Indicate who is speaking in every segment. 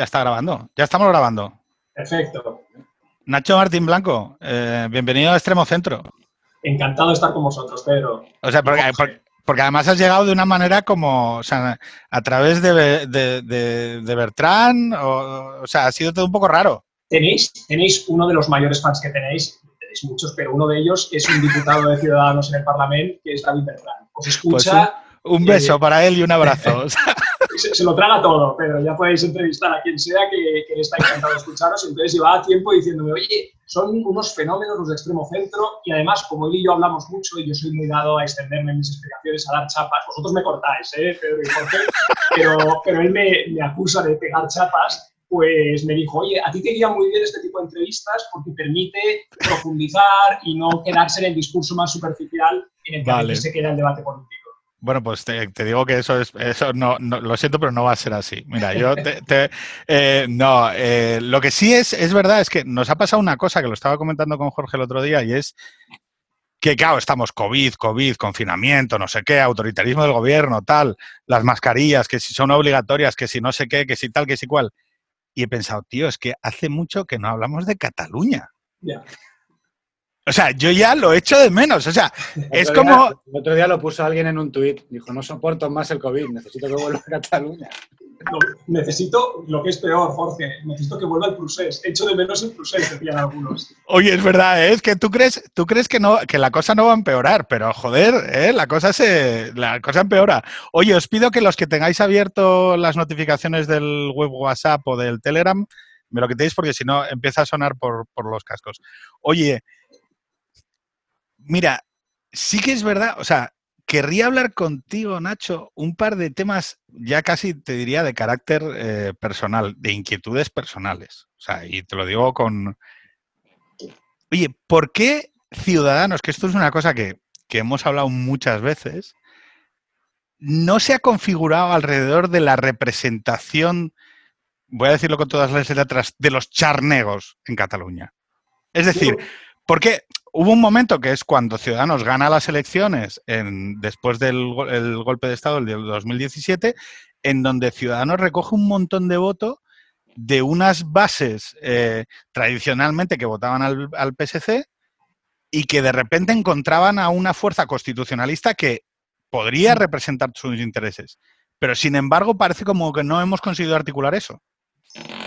Speaker 1: Ya está grabando. Ya estamos grabando.
Speaker 2: Perfecto.
Speaker 1: Nacho Martín Blanco, eh, bienvenido a Extremo Centro.
Speaker 2: Encantado de estar con vosotros, Pedro.
Speaker 1: O sea, porque, porque- porque además has llegado de una manera como, o sea, a través de, de, de- de Bertrán, o, o sea, ha sido todo un poco raro.
Speaker 2: Tenéis, tenéis uno de los mayores fans que tenéis, tenéis muchos, pero uno de ellos es un diputado de Ciudadanos en el Parlamento, que es David Bertrán. Os escucha,
Speaker 1: Un beso
Speaker 2: Eh,
Speaker 1: para él y un abrazo.
Speaker 2: Se, se lo traga todo, Pedro. Ya podéis entrevistar a quien sea que, que está encantado de escucharos. Entonces llevaba tiempo diciéndome, oye, son unos fenómenos los de extremo centro y además, como él y yo hablamos mucho y yo soy muy dado a extenderme en mis explicaciones, a dar chapas, vosotros me cortáis, ¿eh, Pedro y Jorge? Pero, pero él me, me acusa de pegar chapas, pues me dijo, oye, a ti te iría muy bien este tipo de entrevistas porque permite profundizar y no quedarse en el discurso más superficial en el que
Speaker 1: Vale.
Speaker 2: se queda el debate político.
Speaker 1: Bueno, pues te, te digo que eso es, eso no, no- lo siento, pero no va a ser así. Mira, yo te, te- eh, no, eh, lo que sí es, es verdad es que nos ha pasado una cosa que lo estaba comentando con Jorge el otro día y es que, claro, estamos COVID, COVID, confinamiento, no sé qué, autoritarismo del gobierno, tal, las mascarillas, que si son obligatorias, que si no sé qué, que si tal, que si cual. Y he pensado, tío, es que hace mucho que no hablamos de Cataluña.
Speaker 2: Ya.
Speaker 1: O sea, yo ya lo echo de menos. O sea, es como...
Speaker 3: día- el otro día lo puso alguien en un tuit. Dijo, no soporto más el COVID, necesito que vuelva a Cataluña.
Speaker 2: No, necesito, lo que es peor, Jorge, necesito que vuelva el Prusés. Echo de menos el Prusés, decían algunos.
Speaker 1: Oye, es verdad, ¿eh? es que tú crees, tú crees que no, que la cosa no va a empeorar, pero joder, ¿eh? la cosa se, la cosa empeora. Oye, os pido que los que tengáis abierto las notificaciones del web WhatsApp o del Telegram, me lo quitéis porque si no empieza a sonar por, por los cascos. Oye, mira, sí que es verdad, o sea, querría hablar contigo, Nacho, un par de temas ya casi te diría de carácter eh, personal, de inquietudes personales. O sea, y te lo digo con, Oye, ¿por qué Ciudadanos, que esto es una cosa que, que hemos hablado muchas veces, no se ha configurado alrededor de la representación, voy a decirlo con todas las letras, de los charnegos en Cataluña? Es decir, porque hubo un momento que es cuando Ciudadanos gana las elecciones en- después del go- el golpe de Estado del 2017, en donde Ciudadanos recoge un montón de votos de unas bases eh, tradicionalmente que votaban al, al PSC y que de repente encontraban a una fuerza constitucionalista que podría representar sus intereses. Pero sin embargo parece como que no hemos conseguido articular eso.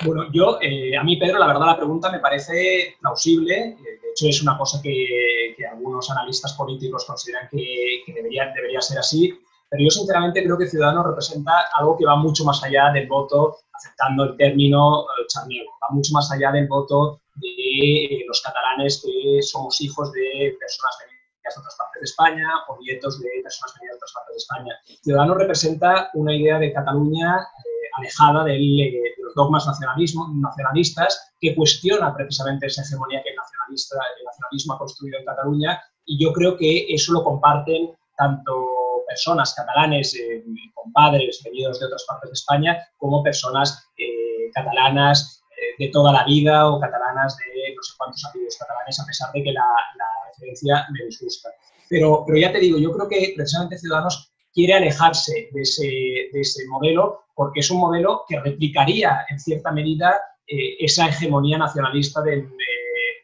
Speaker 2: Bueno, yo, eh, a mí, Pedro, la verdad la pregunta me parece plausible. eh, De hecho, es una cosa que, que algunos analistas políticos consideran que, que debería, debería ser así. Pero yo, sinceramente, creo que Ciudadanos representa algo que va mucho más allá del voto, aceptando el término eh, charnego, va mucho más allá del voto de eh, los catalanes que somos hijos de personas venidas de otras partes de España o nietos de personas venidas de otras partes de España. Ciudadanos representa una idea de Cataluña eh, alejada eh, de los dogmas nacionalistas que cuestiona precisamente esa hegemonía que el, nacionalista, el nacionalismo ha construido en Cataluña y yo creo que eso lo comparten tanto personas catalanes, eh, compadres venidos de otras partes de España, como personas eh, catalanas eh, de toda la vida o catalanas de no sé cuántos apellidos catalanes, a pesar de que la, la referencia me disgusta. Pero, pero ya te digo, yo creo que precisamente Ciudadanos quiere alejarse de ese, de ese modelo porque es un modelo que replicaría en cierta medida eh, esa hegemonía nacionalista del, de, de-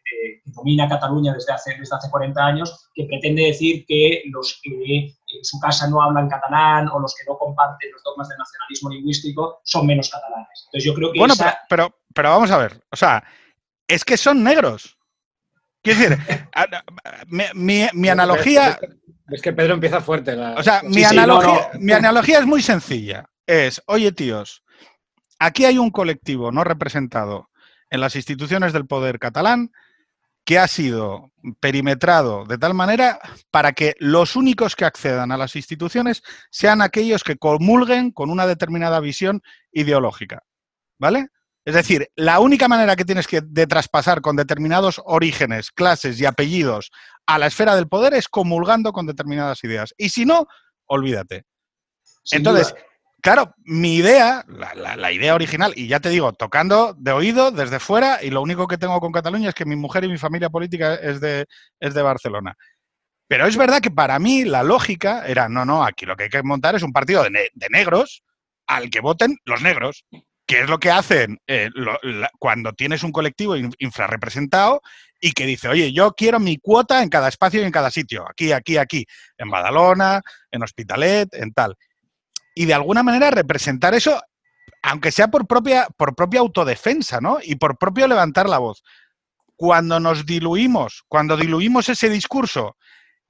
Speaker 2: que domina Cataluña desde hace, desde hace 40 años, que pretende decir que los que en su casa no hablan catalán o los que no comparten los dogmas del nacionalismo lingüístico son menos catalanes. Entonces yo creo que
Speaker 1: Bueno,
Speaker 2: esa-
Speaker 1: pero, pero, pero vamos a ver, o sea, es que son negros. Quiero decir, mi, mi- mi analogía,
Speaker 3: Es que Pedro empieza fuerte. la-
Speaker 1: o sea,
Speaker 2: Sí,
Speaker 1: mi,
Speaker 2: sí, no,
Speaker 1: analogía,
Speaker 2: no.
Speaker 1: mi analogía es muy sencilla. Es, oye tíos, aquí hay un colectivo no representado en las instituciones del poder catalán que ha sido perimetrado de tal manera para que los únicos que accedan a las instituciones sean aquellos que comulguen con una determinada visión ideológica. ¿Vale? Es decir, la única manera que tienes que, de traspasar con determinados orígenes, clases y apellidos a la esfera del poder es comulgando con determinadas ideas. Y si no, olvídate.
Speaker 2: sin
Speaker 1: Entonces,
Speaker 2: duda,
Speaker 1: Claro, mi idea, la, la- la idea original, y ya te digo, tocando de oído desde fuera, y lo único que tengo con Cataluña es que mi mujer y mi familia política es de, es de Barcelona. Pero es verdad que para mí la lógica era, no, no, aquí lo que hay que montar es un partido de, ne- de negros al que voten los negros. Que es lo que hacen eh, cuando tienes un colectivo infrarrepresentado y que dice, oye, yo quiero mi cuota en cada espacio y en cada sitio, aquí, aquí, aquí, en Badalona, en Hospitalet, en tal. Y de alguna manera representar eso, aunque sea por propia, por propia autodefensa, ¿no? Y por propio levantar la voz. Cuando nos diluimos, cuando diluimos ese discurso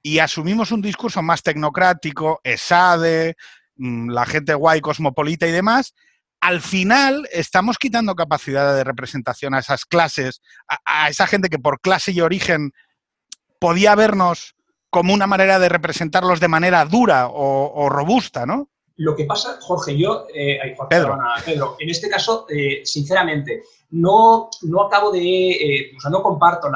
Speaker 1: y asumimos un discurso más tecnocrático, ESADE, mm, la gente guay, cosmopolita y demás, al final estamos quitando capacidad de representación a esas clases, a, esa gente que por clase y origen podía vernos como una manera de representarlos de manera dura o, robusta, ¿no?
Speaker 2: Lo que pasa, Jorge, yo, eh, Pedro. en este caso, eh, sinceramente, no, no acabo de, eh, o sea, no comparto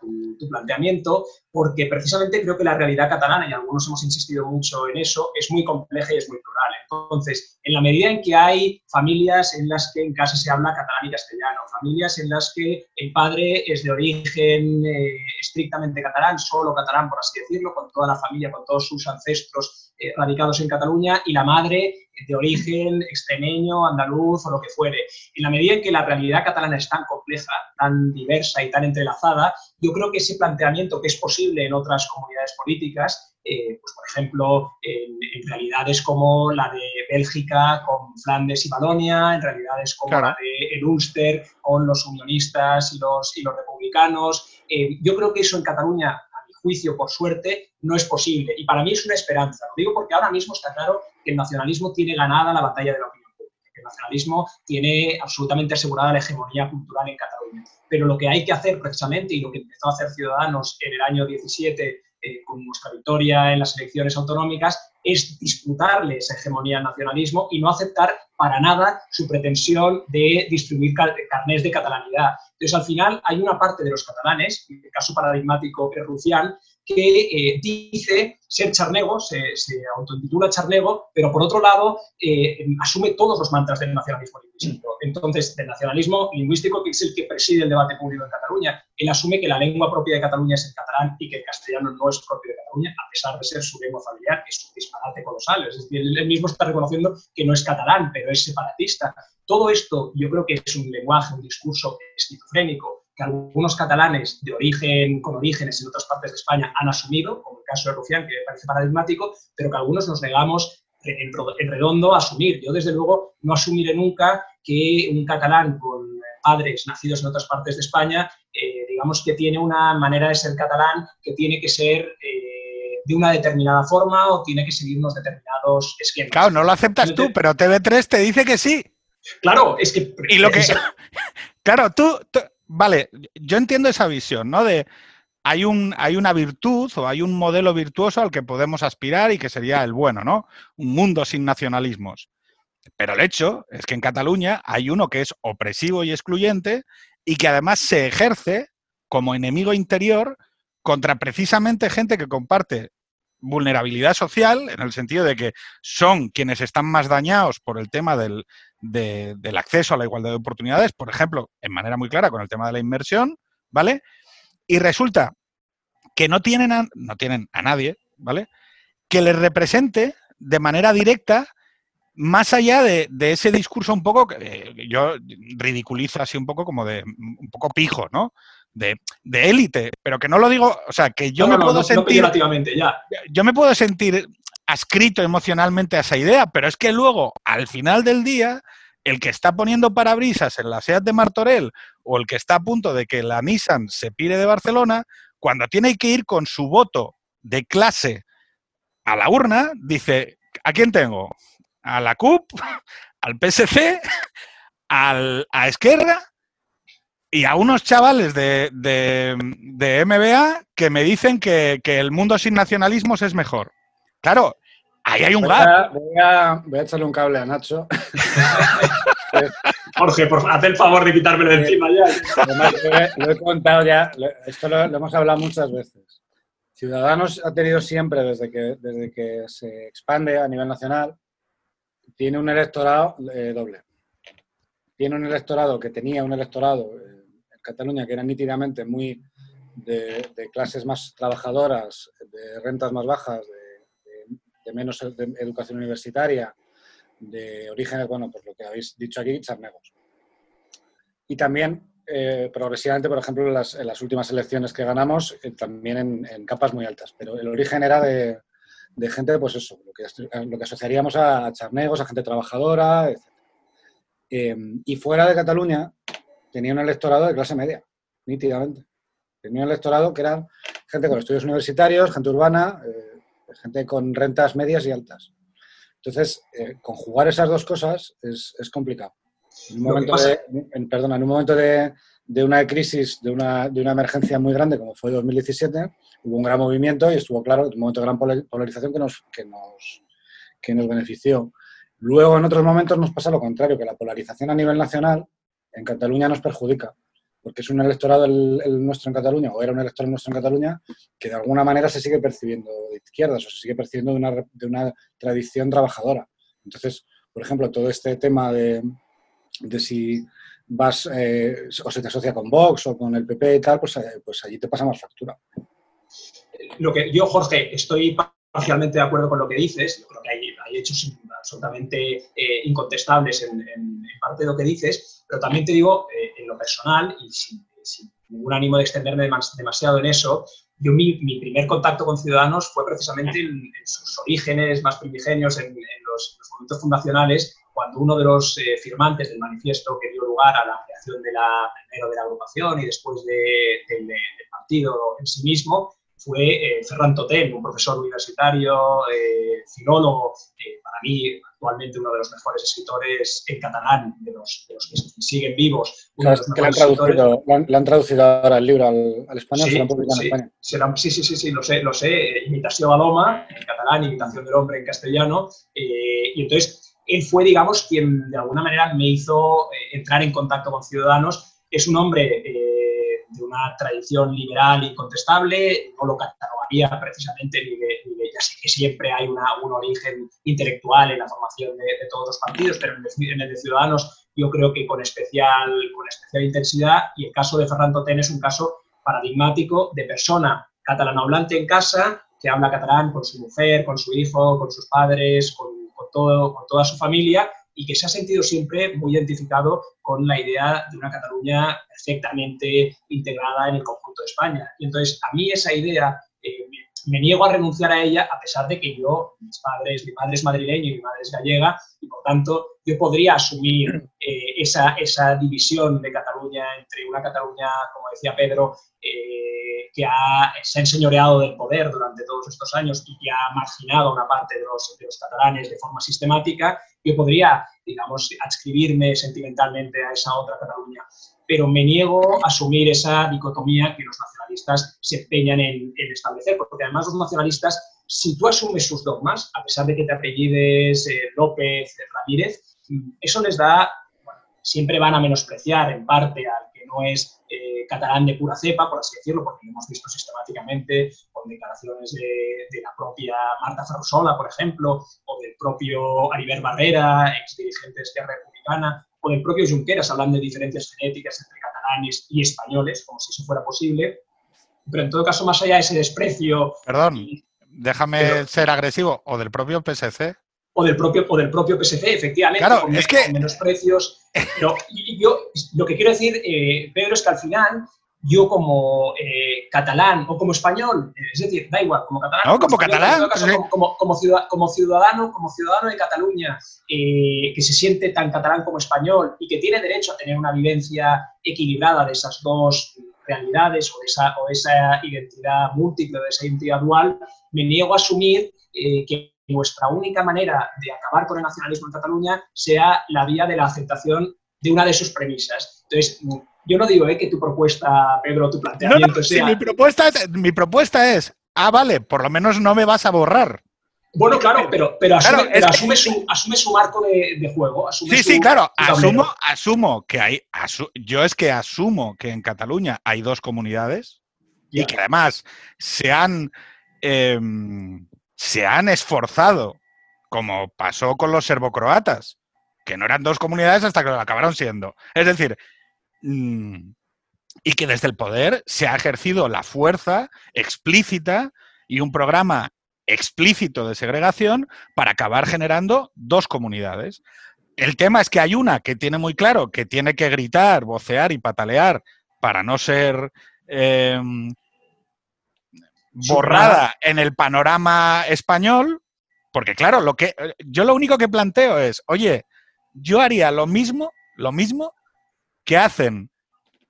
Speaker 2: tu, planteamiento porque precisamente creo que la realidad catalana, y algunos hemos insistido mucho en eso, es muy compleja y es muy plural. Entonces, en la medida en que hay familias en las que en casa se habla catalán y castellano, familias en las que el padre es de origen eh, estrictamente catalán, solo catalán, por así decirlo, con toda la familia, con todos sus ancestros eh, radicados en Cataluña, y la madre de origen extremeño, andaluz o lo que fuere. En la medida en que la realidad catalana es tan compleja, tan diversa y tan entrelazada, yo creo que ese planteamiento que es posible en otras comunidades políticas, eh, pues por ejemplo, en, realidades como la de Bélgica con Flandes y Valonia, en realidades como la de el Ulster con los unionistas y los, y los republicanos, eh, yo creo que eso en Cataluña juicio, por suerte, no es posible. Y para mí es una esperanza. Lo digo porque ahora mismo está claro que el nacionalismo tiene ganada la batalla de la opinión pública, que el nacionalismo tiene absolutamente asegurada la hegemonía cultural en Cataluña. Pero lo que hay que hacer precisamente, y lo que empezó a hacer Ciudadanos en el año 17 eh, con nuestra victoria en las elecciones autonómicas, es disputarle esa hegemonía al nacionalismo y no aceptar para nada su pretensión de distribuir carnés de catalanidad. Entonces, al final, hay una parte de los catalanes, en el caso paradigmático es que eh, dice ser charnego, se, se, autotitula charnego, pero por otro lado eh, asume todos los mantras del nacionalismo lingüístico. Entonces, del nacionalismo lingüístico, que es el que preside el debate público en Cataluña, él asume que la lengua propia de Cataluña es el catalán y que el castellano no es propio de Cataluña, a pesar de ser su lengua familiar, que es un disparate colosal. Es decir, él mismo está reconociendo que no es catalán, pero es separatista. Todo esto yo creo que es un lenguaje, un discurso esquizofrénico que algunos catalanes de origen, con orígenes en otras partes de España han asumido, como el caso de Rufián, que me parece paradigmático, pero que algunos nos negamos en redondo a asumir. Yo, desde luego, no asumiré nunca que un catalán con padres nacidos en otras partes de España, eh, digamos que tiene una manera de ser catalán que tiene que ser eh, de una determinada forma o tiene que seguir unos determinados esquemas.
Speaker 1: Claro, no lo aceptas tú, pero TV3 te dice que sí.
Speaker 2: Claro, es que...
Speaker 1: Y lo que... claro, tú, vale, yo entiendo esa visión, ¿no? De hay, un, hay una virtud o hay un modelo virtuoso al que podemos aspirar y que sería el bueno, ¿no? Un mundo sin nacionalismos. Pero el hecho es que en Cataluña hay uno que es opresivo y excluyente y que además se ejerce como enemigo interior contra precisamente gente que comparte vulnerabilidad social, en el sentido de que son quienes están más dañados por el tema del, del acceso a la igualdad de oportunidades, por ejemplo, en manera muy clara con el tema de la inversión, ¿vale? Y resulta que no tienen a, no tienen a nadie, ¿vale? Que les represente de manera directa, más allá de, ese discurso un poco, que eh, yo ridiculizo así un poco como de, un poco pijo, ¿no? De, élite, pero que no lo digo, o sea, que yo me puedo sentir...
Speaker 2: ya.
Speaker 1: Yo me puedo sentir adscrito emocionalmente a esa idea, pero es que luego, al final del día, el que está poniendo parabrisas en la SEAT de Martorell o el que está a punto de que la Nissan se pire de Barcelona, cuando tiene que ir con su voto de clase a la urna, dice, ¿a quién tengo? ¿A la CUP? ¿Al PSC? Al, ¿A Esquerra? Y a unos chavales de, de, MBA que me dicen que el mundo sin nacionalismos es mejor. Claro, ahí hay un
Speaker 3: voy voy, a, echarle un cable a Nacho.
Speaker 2: Jorge, por haz el favor de quitármelo de encima ya.
Speaker 3: Además, lo, he, contado ya, esto lo, hemos hablado muchas veces. Ciudadanos ha tenido siempre, desde que, desde que se expande a nivel nacional, tiene un electorado eh, doble. Tiene un electorado que tenía un electorado eh, en Cataluña que era nítidamente muy de, de, clases más trabajadoras, de rentas más bajas, de de menos educación universitaria, de orígenes, bueno, por lo que habéis dicho aquí, charnegos. Y también, eh, progresivamente, por ejemplo, en las, últimas elecciones que ganamos, eh, también en, capas muy altas. Pero el origen era de, gente, pues eso, lo que, lo que asociaríamos a, charnegos, a gente trabajadora, etc. y fuera de Cataluña, tenía un electorado de clase media, nítidamente. Tenía un electorado que eran gente con estudios universitarios, gente urbana, eh, gente con rentas medias y altas. Entonces, eh, conjugar esas dos cosas es, complicado. En un momento, de, perdona, en un momento de, una crisis, de una, de una, emergencia muy grande como fue 2017, hubo un gran movimiento y estuvo claro, un momento de gran polarización que nos, que nos, que nos benefició. Luego, en otros momentos, nos pasa lo contrario, que la polarización a nivel nacional en Cataluña nos perjudica, porque es un electorado el, nuestro en Cataluña, o era un electorado nuestro en Cataluña, que de alguna manera se sigue percibiendo de izquierdas o se sigue percibiendo de una, de una tradición trabajadora. Entonces, por ejemplo, todo este tema de, de si vas eh, o se te asocia con Vox o con el PP y tal, pues, eh, pues allí te pasa más factura.
Speaker 2: Lo que yo, Jorge, estoy parcialmente de acuerdo con lo que dices. Yo creo que hay, hay hechos absolutamente eh, incontestables en, parte de lo que dices, pero también te digo, eh, en lo personal, y sin, ningún ánimo de extenderme demasiado en eso, yo mi, primer contacto con Ciudadanos fue precisamente en, sus orígenes más primigenios, en, los, momentos fundacionales, cuando uno de los eh, firmantes del manifiesto que dio lugar a la creación de la, primero de la agrupación y después del partido en sí mismo, fue eh, Ferran Totem, un profesor universitario, eh, filólogo, eh, para mí actualmente uno de los mejores escritores en catalán, de los, que siguen vivos.
Speaker 3: Claro, que lo han, traducido, ahora el libro al, español, sí, se lo han
Speaker 2: sí, en España. sí, sí, sí, sí, lo sé, lo sé. Imitación a Loma, en catalán, imitación del hombre en castellano. y entonces, él fue, digamos, quien de alguna manera me hizo entrar en contacto con ciudadanos. Es un hombre de una tradición liberal incontestable, no lo catalogaría precisamente ni de, ya sé que siempre hay una, un origen intelectual en la formación de, todos los partidos, pero en el, de Ciudadanos yo creo que con especial, con especial intensidad y el caso de Ferran Totén es un caso paradigmático de persona catalana hablante en casa que habla catalán con su mujer, con su hijo, con sus padres, con, todo, con toda su familia y que se ha sentido siempre muy identificado con la idea de una Cataluña perfectamente integrada en el conjunto de España. Y entonces, a mí esa idea, me, niego a renunciar a ella, a pesar de que yo, mis padres, mi padre es madrileño y mi madre es gallega, y por tanto, yo podría asumir eh, esa, esa división de Cataluña entre una Cataluña, como decía Pedro, eh, que ha, se ha enseñoreado del poder durante todos estos años y que ha marginado a una parte de los, de los catalanes de forma sistemática, yo podría, digamos, adscribirme sentimentalmente a esa otra Cataluña, pero me niego a asumir esa dicotomía que los se empeñan en, establecer, porque además los nacionalistas, si tú asumes sus dogmas, a pesar de que te apellides eh, López, Ramírez, eso les da, siempre van a menospreciar en parte al que no es eh, catalán de pura cepa, por así decirlo, porque lo hemos visto sistemáticamente con declaraciones de, la propia Marta Ferrusola, por ejemplo, o del propio Ariber Barrera, ex dirigente de Esquerra Republicana, o del propio Junqueras, hablando de diferencias genéticas entre catalanes y españoles, como si eso fuera posible. Pero en todo caso, más allá de ese desprecio...
Speaker 1: Perdón, déjame ser agresivo, o del propio PSC
Speaker 2: o del propio, o del propio PSC, efectivamente,
Speaker 1: claro, es que...
Speaker 2: menos precios. Pero yo lo que quiero decir, eh, Pedro, es que al final yo como eh, catalán o como español, es decir, da igual, como catalán,
Speaker 1: no, como, catalán,
Speaker 2: como, como, ciudadano, como ciudadano de Cataluña, eh, que se siente tan catalán como español y que tiene derecho a tener una vivencia equilibrada de esas dos realidades o esa, o esa identidad múltiple, de esa identidad dual, me niego a asumir que nuestra única manera de acabar con el nacionalismo en Cataluña sea la vía de la aceptación de una de sus premisas. Entonces, yo no digo eh, que tu propuesta, Pedro, tu planteamiento sea...
Speaker 1: mi, propuesta es, mi propuesta es, ah, vale, por lo menos no me vas a borrar.
Speaker 2: Bueno, claro, pero, pero, asume, su, asume, su, marco de, juego.
Speaker 1: sí, sí, claro. Asumo, asumo que hay. yo es que asumo que en Cataluña hay dos comunidades y que además se han em, se han esforzado, como pasó con los serbocroatas, que no eran dos comunidades hasta que lo acabaron siendo. Es decir, mm, y que desde el poder se ha ejercido la fuerza explícita y un programa explícito de segregación para acabar generando dos comunidades. El tema es que hay una que tiene muy claro que tiene que gritar, vocear y patalear para no ser em, borrada en el panorama español, porque claro, lo que yo lo único que planteo es, oye, yo haría lo mismo, lo mismo que hacen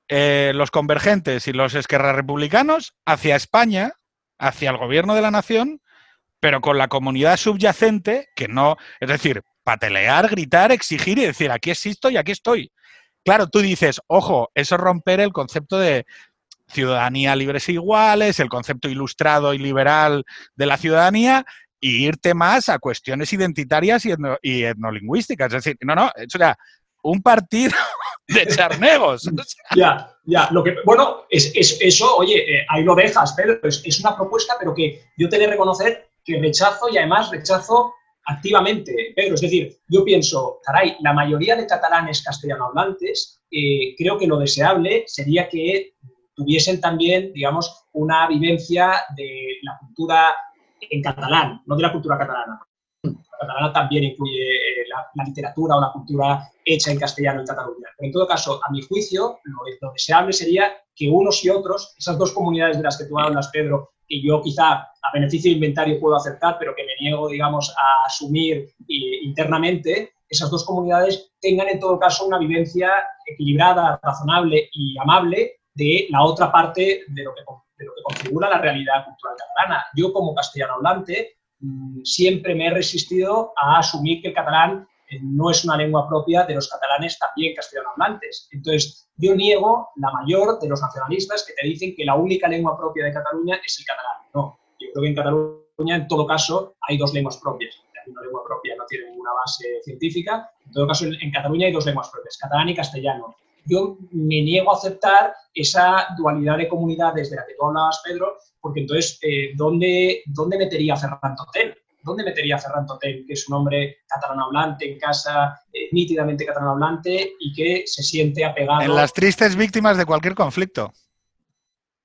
Speaker 1: eh, los convergentes y los esquerra republicanos hacia España, hacia el gobierno de la nación, pero con la comunidad subyacente que no, es decir, patelear, gritar, exigir y decir, aquí existo y aquí estoy. Claro, tú dices, ojo, eso es romper el concepto de ciudadanía libres e iguales, el concepto ilustrado y liberal de la ciudadanía, y irte más a cuestiones identitarias y, etnolingüísticas. Es decir, no, no, es un partido de charnegos.
Speaker 2: Ya, ya. Lo que, bueno, es, eso, oye, eh, ahí lo dejas, pero es, es, una propuesta, pero que yo tengo que reconocer que rechazo y además rechazo activamente, Pedro. Es decir, yo pienso, caray, la mayoría de catalanes castellano hablantes, eh, creo que lo deseable sería que tuviesen también, digamos, una vivencia de la cultura en catalán, no de la cultura catalana. La catalana también incluye eh, la, literatura o la cultura hecha en castellano en Cataluña. Pero en todo caso, a mi juicio, lo, deseable sería que unos y otros, esas dos comunidades de las que tú hablas, Pedro, que yo quizá a beneficio de inventario puedo aceptar, pero que me niego, digamos, a asumir internamente, esas dos comunidades tengan en todo caso una vivencia equilibrada, razonable y amable de la otra parte de lo que, de lo que configura la realidad cultural catalana. Yo como castellano hablante mm, siempre me he resistido a asumir que el catalán eh, no es una lengua propia de los catalanes también castellano hablantes. Entonces, yo niego la mayor de los nacionalistas que te dicen que la única lengua propia de Cataluña es el catalán. No, yo creo que en Cataluña, en todo caso, hay dos lenguas propias. Una lengua propia no tiene ninguna base científica. En todo caso, en Cataluña hay dos lenguas propias, catalán y castellano yo me niego a aceptar esa dualidad de comunidades de la que tú hablabas, Pedro, porque entonces, eh, ¿dónde, ¿dónde metería a Ferran Totel? ¿Dónde metería a Ferran Totel, que es un hombre catalano hablante en casa, eh, nítidamente catalano hablante y que se siente apegado?
Speaker 1: En las tristes víctimas de cualquier conflicto.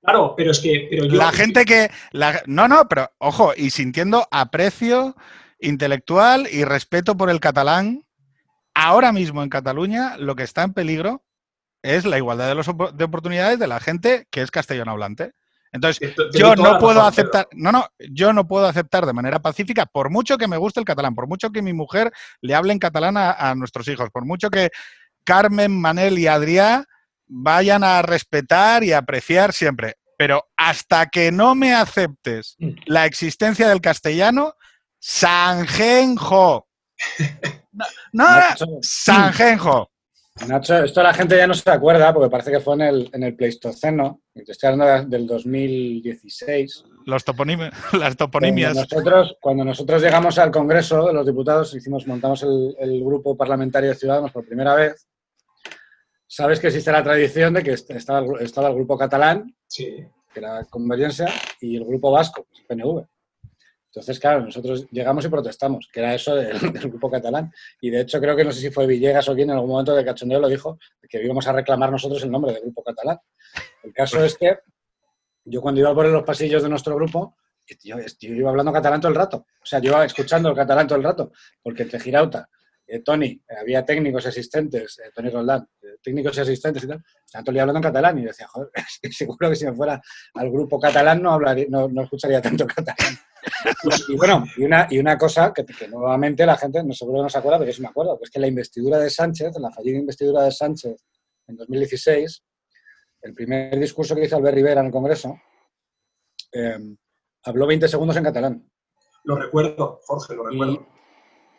Speaker 2: Claro, pero es que... Pero
Speaker 1: La gente que... no, no, pero ojo, y sintiendo aprecio intelectual y respeto por el catalán, ahora mismo en Cataluña lo que está en peligro es la igualdad de, los, de oportunidades de la gente que es castellano hablante. Entonces, yo no puedo aceptar, no, no, yo no puedo aceptar de manera pacífica, por mucho que me guste el catalán, por mucho que mi mujer le hable en catalán a, nuestros hijos, por mucho que Carmen, Manel y Adrián vayan a respetar y apreciar siempre. Pero hasta que no me aceptes mm. la existencia del castellano, Sanjenjo. No, no Sanjenjo.
Speaker 3: Nacho, esto la gente ya no se acuerda porque parece que fue en el, en el Pleistoceno, te estoy hablando del 2016.
Speaker 1: Los las toponimias.
Speaker 3: Cuando nosotros, cuando nosotros llegamos al Congreso de los Diputados, hicimos, montamos el, grupo parlamentario de Ciudadanos por primera vez. Sabes que existe la tradición de que estaba, estaba el grupo catalán, que era Convergencia, y el grupo vasco, PNV. Entonces, claro, nosotros llegamos y protestamos, que era eso del, grupo catalán. Y de hecho, creo que no sé si fue Villegas o quien en algún momento de cachondeo lo dijo, que íbamos a reclamar nosotros el nombre del grupo catalán. El caso es que yo cuando iba por los pasillos de nuestro grupo, yo, iba hablando catalán todo el rato. O sea, yo iba escuchando el catalán todo el rato, porque entre Girauta, eh, Tony, había técnicos asistentes, eh, Tony Roldán, eh, técnicos y asistentes y tal, tanto le hablando en catalán y decía, joder, seguro que si me fuera al grupo catalán no, hablaría, no, no escucharía tanto catalán. Y bueno, y una, y una cosa que, nuevamente la gente no seguro que no se acuerda, pero yo sí me acuerdo, que es que la investidura de Sánchez, la fallida investidura de Sánchez en 2016, el primer discurso que hizo Albert Rivera en el Congreso, habló 20 segundos en catalán.
Speaker 2: Lo recuerdo, Jorge, lo recuerdo.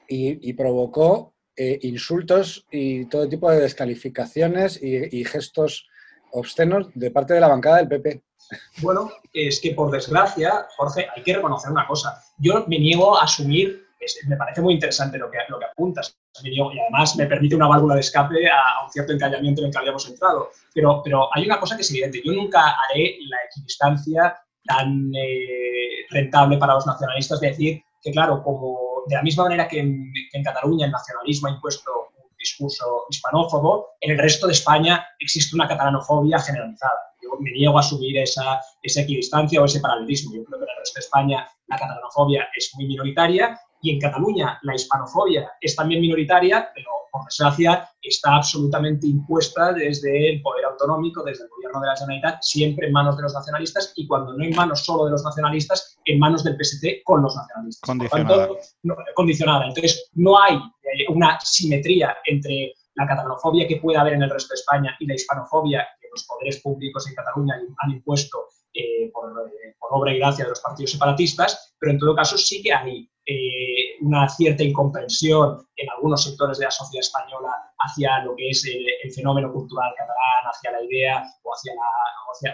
Speaker 3: Y, provocó eh, insultos y todo tipo de descalificaciones y gestos obscenos de parte de la bancada del PP.
Speaker 2: Bueno, es que por desgracia, Jorge, hay que reconocer una cosa. Yo me niego a asumir, me parece muy interesante lo que, lo que apuntas, y además me permite una válvula de escape a, un cierto encallamiento en el que habíamos entrado. Pero, pero hay una cosa que es evidente, yo nunca haré la equidistancia tan eh, rentable para los nacionalistas de decir que, claro, como de la misma manera que en, que en Cataluña el nacionalismo ha impuesto un discurso hispanófobo, en el resto de España existe una catalanofobia generalizada yo me niego a asumir esa, esa equidistancia o ese paralelismo. Yo creo que en el resto de España la catalanofobia es muy minoritaria y en Cataluña la hispanofobia es también minoritaria, pero por desgracia está absolutamente impuesta desde el poder autonómico, desde el gobierno de la Generalitat, siempre en manos de los nacionalistas y cuando no en manos solo de los nacionalistas, en manos del PSC con los nacionalistas.
Speaker 1: Condicionada.
Speaker 2: condicionada. Entonces, no hay eh, una simetría entre la catalanofobia que puede haber en el resto de España y la hispanofobia que los poderes públicos en Cataluña han impuesto eh, por, eh, por, obra y gracia de los partidos separatistas, pero en todo caso sí que hay eh, una cierta incomprensión en algunos sectores de la sociedad española hacia lo que es el, fenómeno cultural catalán, hacia la idea o hacia la...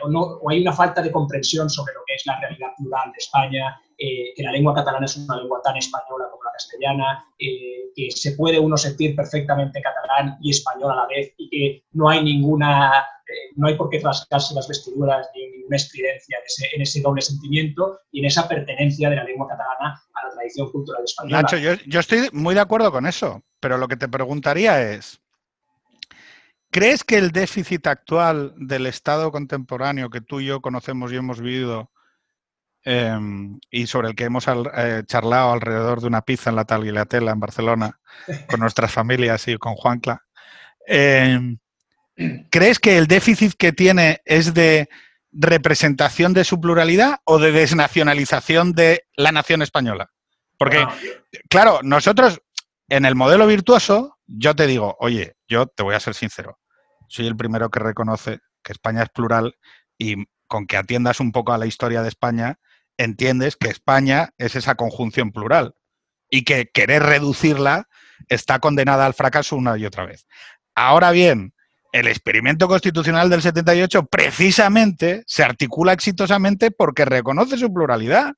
Speaker 2: O, no, o, hay una falta de comprensión sobre lo que es la realidad plural de España, que la lengua catalana es una lengua tan española como la castellana, que se puede uno sentir perfectamente catalán y español a la vez y que no hay ninguna no hay por qué rascarse las vestiduras ni ninguna estridencia en ese, doble sentimiento y en esa pertenencia de la lengua catalana tradición cultural española.
Speaker 1: Nacho, yo, estoy muy de acuerdo con eso, pero lo que te preguntaría es, ¿crees que el déficit actual del Estado contemporáneo que tú y yo conocemos y hemos vivido em, y sobre el que hemos eh, charlado alrededor de una pizza en la Talguilatela en Barcelona con nuestras familias y con Juancla, eh, ¿Crees que el déficit que tiene es de representación de su pluralidad o de desnacionalización de la nación española? Porque, claro, nosotros en el modelo virtuoso, yo te digo, oye, yo te voy a ser sincero, soy el primero que reconoce que España es plural y con que atiendas un poco a la historia de España, entiendes que España es esa conjunción plural y que querer reducirla está condenada al fracaso una y otra vez. Ahora bien, el experimento constitucional del 78 precisamente se articula exitosamente porque reconoce su pluralidad.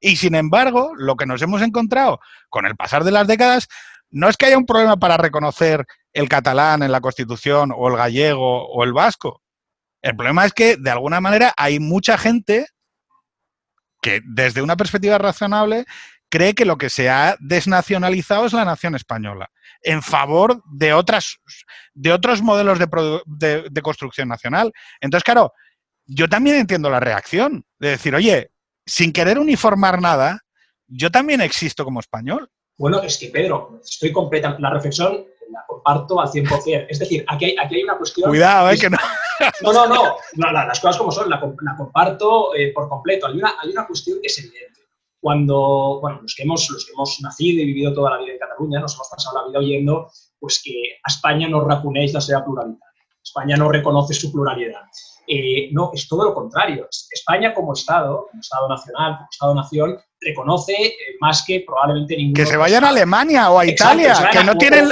Speaker 1: Y sin embargo, lo que nos hemos encontrado con el pasar de las décadas no es que haya un problema para reconocer el catalán en la Constitución o el gallego o el vasco. El problema es que, de alguna manera, hay mucha gente que, desde una perspectiva razonable, cree que lo que se ha desnacionalizado es la nación española en favor de, otras, de otros modelos de, construcción nacional. Entonces, claro, yo también entiendo la reacción de decir, oye, sin querer uniformar nada, yo también existo como español.
Speaker 2: Bueno, es que Pedro, estoy completa, la reflexión la comparto al 100%. Es decir, aquí hay, aquí hay una cuestión...
Speaker 1: Cuidado, eh, que no...
Speaker 2: No, no, no, las cosas como son, la, comparto eh, por completo. Hay una, hay una cuestión que es evidente cuando, bueno, los que, hemos, los que hemos nacido y vivido toda la vida en Cataluña, nos hemos pasado la vida oyendo pues, que a España no rapuneix la seva pluralidad, España no reconoce su pluralidad. Eh, no, es todo lo contrario. España como Estado, como Estado nacional, como Estado-nación, reconoce eh, más que probablemente ningún.
Speaker 1: Que se vayan a Alemania o a Italia, que no tienen.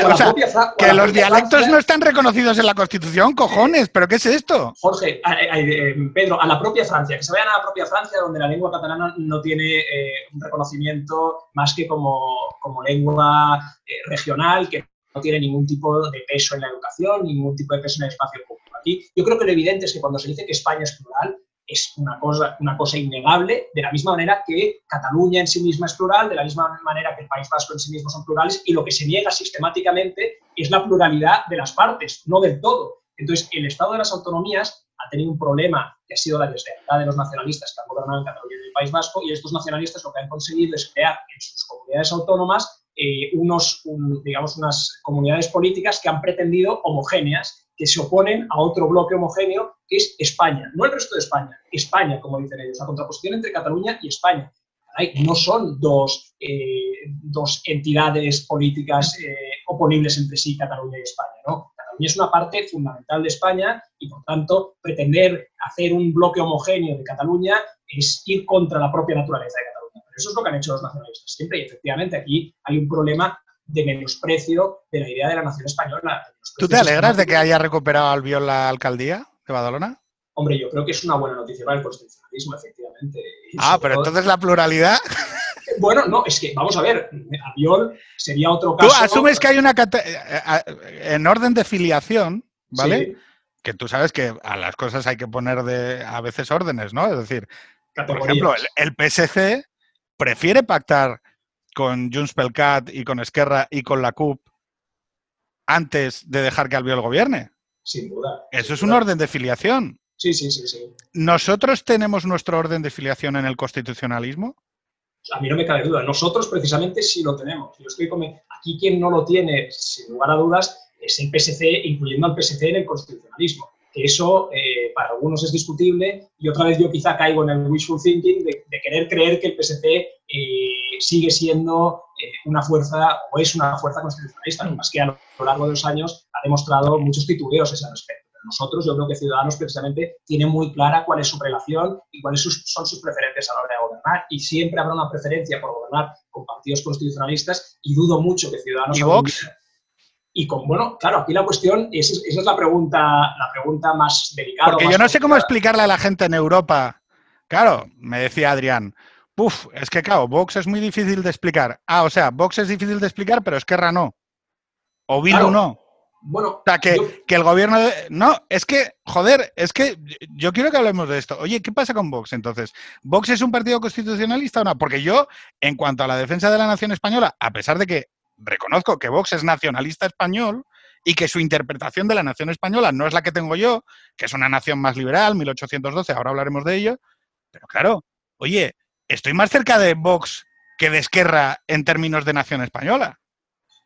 Speaker 1: que los dialectos no están reconocidos en la Constitución, cojones, ¿pero qué es esto?
Speaker 2: Jorge, eh, Pedro, a la propia Francia, que se vayan a la propia Francia, donde la lengua catalana no tiene un reconocimiento más que como, como lengua regional, que no tiene ningún tipo de peso en la educación, ningún tipo de peso en el espacio público. Yo creo que lo evidente es que cuando se dice que España es plural, es una cosa, una cosa innegable, de la misma manera que Cataluña en sí misma es plural, de la misma manera que el País Vasco en sí mismo son plurales, y lo que se niega sistemáticamente es la pluralidad de las partes, no del todo. Entonces, el Estado de las Autonomías ha tenido un problema que ha sido la deslealtad de los nacionalistas que han gobernado en Cataluña y en el País Vasco, y estos nacionalistas lo que han conseguido es crear en sus comunidades autónomas eh, unos, digamos, unas comunidades políticas que han pretendido homogéneas que se oponen a otro bloque homogéneo que es España, no el resto de España, España, como dicen ellos, la contraposición entre Cataluña y España. no son dos, eh, dos entidades políticas eh, oponibles entre sí, Cataluña y España. ¿no? Cataluña es una parte fundamental de España y, por tanto, pretender hacer un bloque homogéneo de Cataluña es ir contra la propia naturaleza de Cataluña. Pero eso es lo que han hecho los nacionalistas siempre y, efectivamente, aquí hay un problema de menosprecio de la idea de la nación española.
Speaker 1: ¿Tú te alegras de que haya recuperado Albiol la alcaldía de Badalona?
Speaker 2: Hombre, yo creo que es una buena noticia para el constitucionalismo, efectivamente.
Speaker 1: ah, pero entonces la pluralidad.
Speaker 2: Bueno, no, es que, vamos a ver, Albiol sería otro caso.
Speaker 1: Tú asumes que hay una. Eh, eh, en orden de filiación, ¿vale? Que tú sabes que a las cosas hay que poner de, a veces órdenes, ¿no? Es decir, por ejemplo, el, el PSC prefiere pactar con Junts pel Cat y con Esquerra y con la CUP antes de dejar que Albiol gobierne.
Speaker 2: Sin duda.
Speaker 1: Eso es un orden de filiación.
Speaker 2: Sí, sí, sí, sí.
Speaker 1: ¿Nosotros tenemos nuestro orden de filiación en el constitucionalismo?
Speaker 2: A mí no me cabe duda. Nosotros precisamente sí lo tenemos. Yo estoy Aquí quien no lo tiene, sin lugar a dudas, es el PSC, incluyendo al PSC en el constitucionalismo. Que eso eh, para algunos es discutible y otra vez yo quizá caigo en el wishful thinking de, querer creer que el PSC eh, sigue siendo eh, una fuerza o es una fuerza constitucionalista, no más que a lo, largo de los años ha demostrado muchos titubeos a ese respecto. Pero nosotros, yo creo que Ciudadanos precisamente tiene muy clara cuál es su relación y cuáles son sus preferencias a la hora de gobernar y siempre habrá una preferencia por gobernar con partidos constitucionalistas y dudo mucho que Ciudadanos...
Speaker 1: ¿Y Vox?
Speaker 2: Y con, bueno, claro, aquí la cuestión, esa es, esa es la, pregunta, la pregunta más delicada.
Speaker 1: Porque yo no sé cómo explicarle a la gente en Europa. Claro, me decía Adrián, Puf, es que claro, Vox es muy difícil de explicar. Ah, o sea, Vox es difícil de explicar, pero Esquerra no. O Bildu no.
Speaker 2: Bueno,
Speaker 1: o sea, que, que el gobierno... No, es que, joder, es que yo quiero que hablemos de esto. Oye, ¿qué pasa con Vox entonces? ¿Vox es un partido constitucionalista o no? Porque yo, en cuanto a la defensa de la nación española, a pesar de que reconozco que Vox es nacionalista español y que su interpretación de la nación española no es la que tengo yo, que es una nación más liberal, 1812, ahora hablaremos de ello, pero claro, oye, estoy más cerca de Vox que de Esquerra en términos de nación española.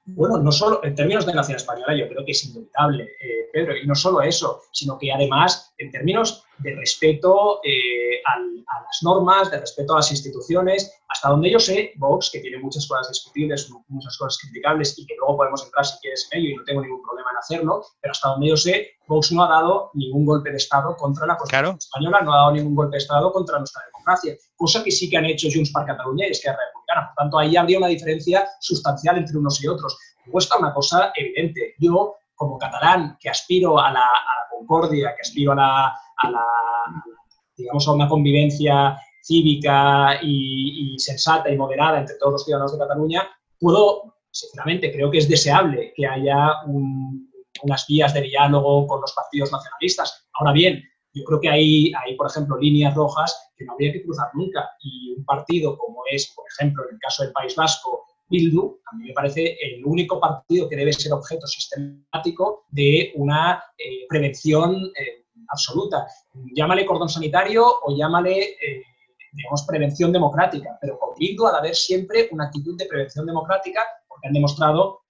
Speaker 2: Bueno, no solo en términos de nación española, yo creo que es indubitable, eh, Pedro, y no solo eso, sino que además, en términos de respeto eh, a las normas, de respeto a las instituciones, hasta donde yo sé, Vox, que tiene muchas cosas discutibles, muchas cosas criticables y que luego podemos entrar si quieres en ello y no tengo ningún problema en hacerlo, pero hasta donde yo sé, Vox no ha dado ningún golpe de Estado contra la Constitución española, no ha dado ningún golpe de Estado contra nuestra democracia, cosa que sí que han hecho Junts per Cataluña y Esquerra Republicana. Por tanto, ahí habría una diferencia sustancial entre unos y otros. Cuesta una cosa evidente. Yo, como catalán, que aspiro a la, concordia, que aspiro a la, digamos, a una convivencia cívica y, sensata y moderada entre todos los ciudadanos de Cataluña, puedo, sinceramente, creo que es deseable que haya unas vías de diálogo con los partidos nacionalistas. Ahora bien, yo creo que hay, hay, por ejemplo, líneas rojas que no habría que cruzar nunca. Y un partido como es, por ejemplo, en el caso del País Vasco, Bildu, a mí me parece el único partido que debe ser objeto sistemático de una eh, prevención eh, absoluta. Llámale cordón sanitario o llámale, eh, digamos, prevención democrática, pero ha de haber siempre una actitud de prevención democrática porque han demostrado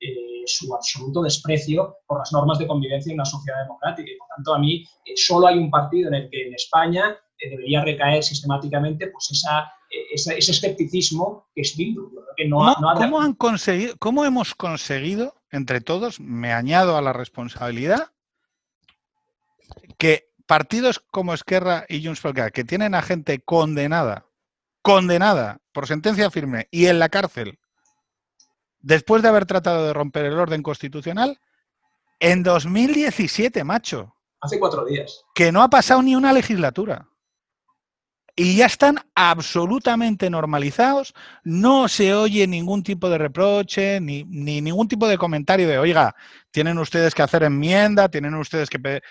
Speaker 2: su absoluto desprecio por las normas de convivencia en una sociedad democrática. Y por tanto, a mí solo hay un partido en el que en España debería recaer sistemáticamente pues esa ese, escepticismo que es Bildu.
Speaker 1: ¿Cómo, han conseguido, ¿Cómo hemos conseguido, entre todos, me añado a la responsabilidad, que partidos como Esquerra y Junts per que tienen a gente condenada, condenada por sentencia firme y en la cárcel, después de haber tratado de romper el orden constitucional, en 2017, macho.
Speaker 2: Hace cuatro días.
Speaker 1: Que no ha pasado ni una legislatura y ya están absolutamente normalizados, no se oye ningún tipo de reproche, ni, ningún tipo de comentario de, oiga, tienen ustedes que hacer enmienda, tienen ustedes que...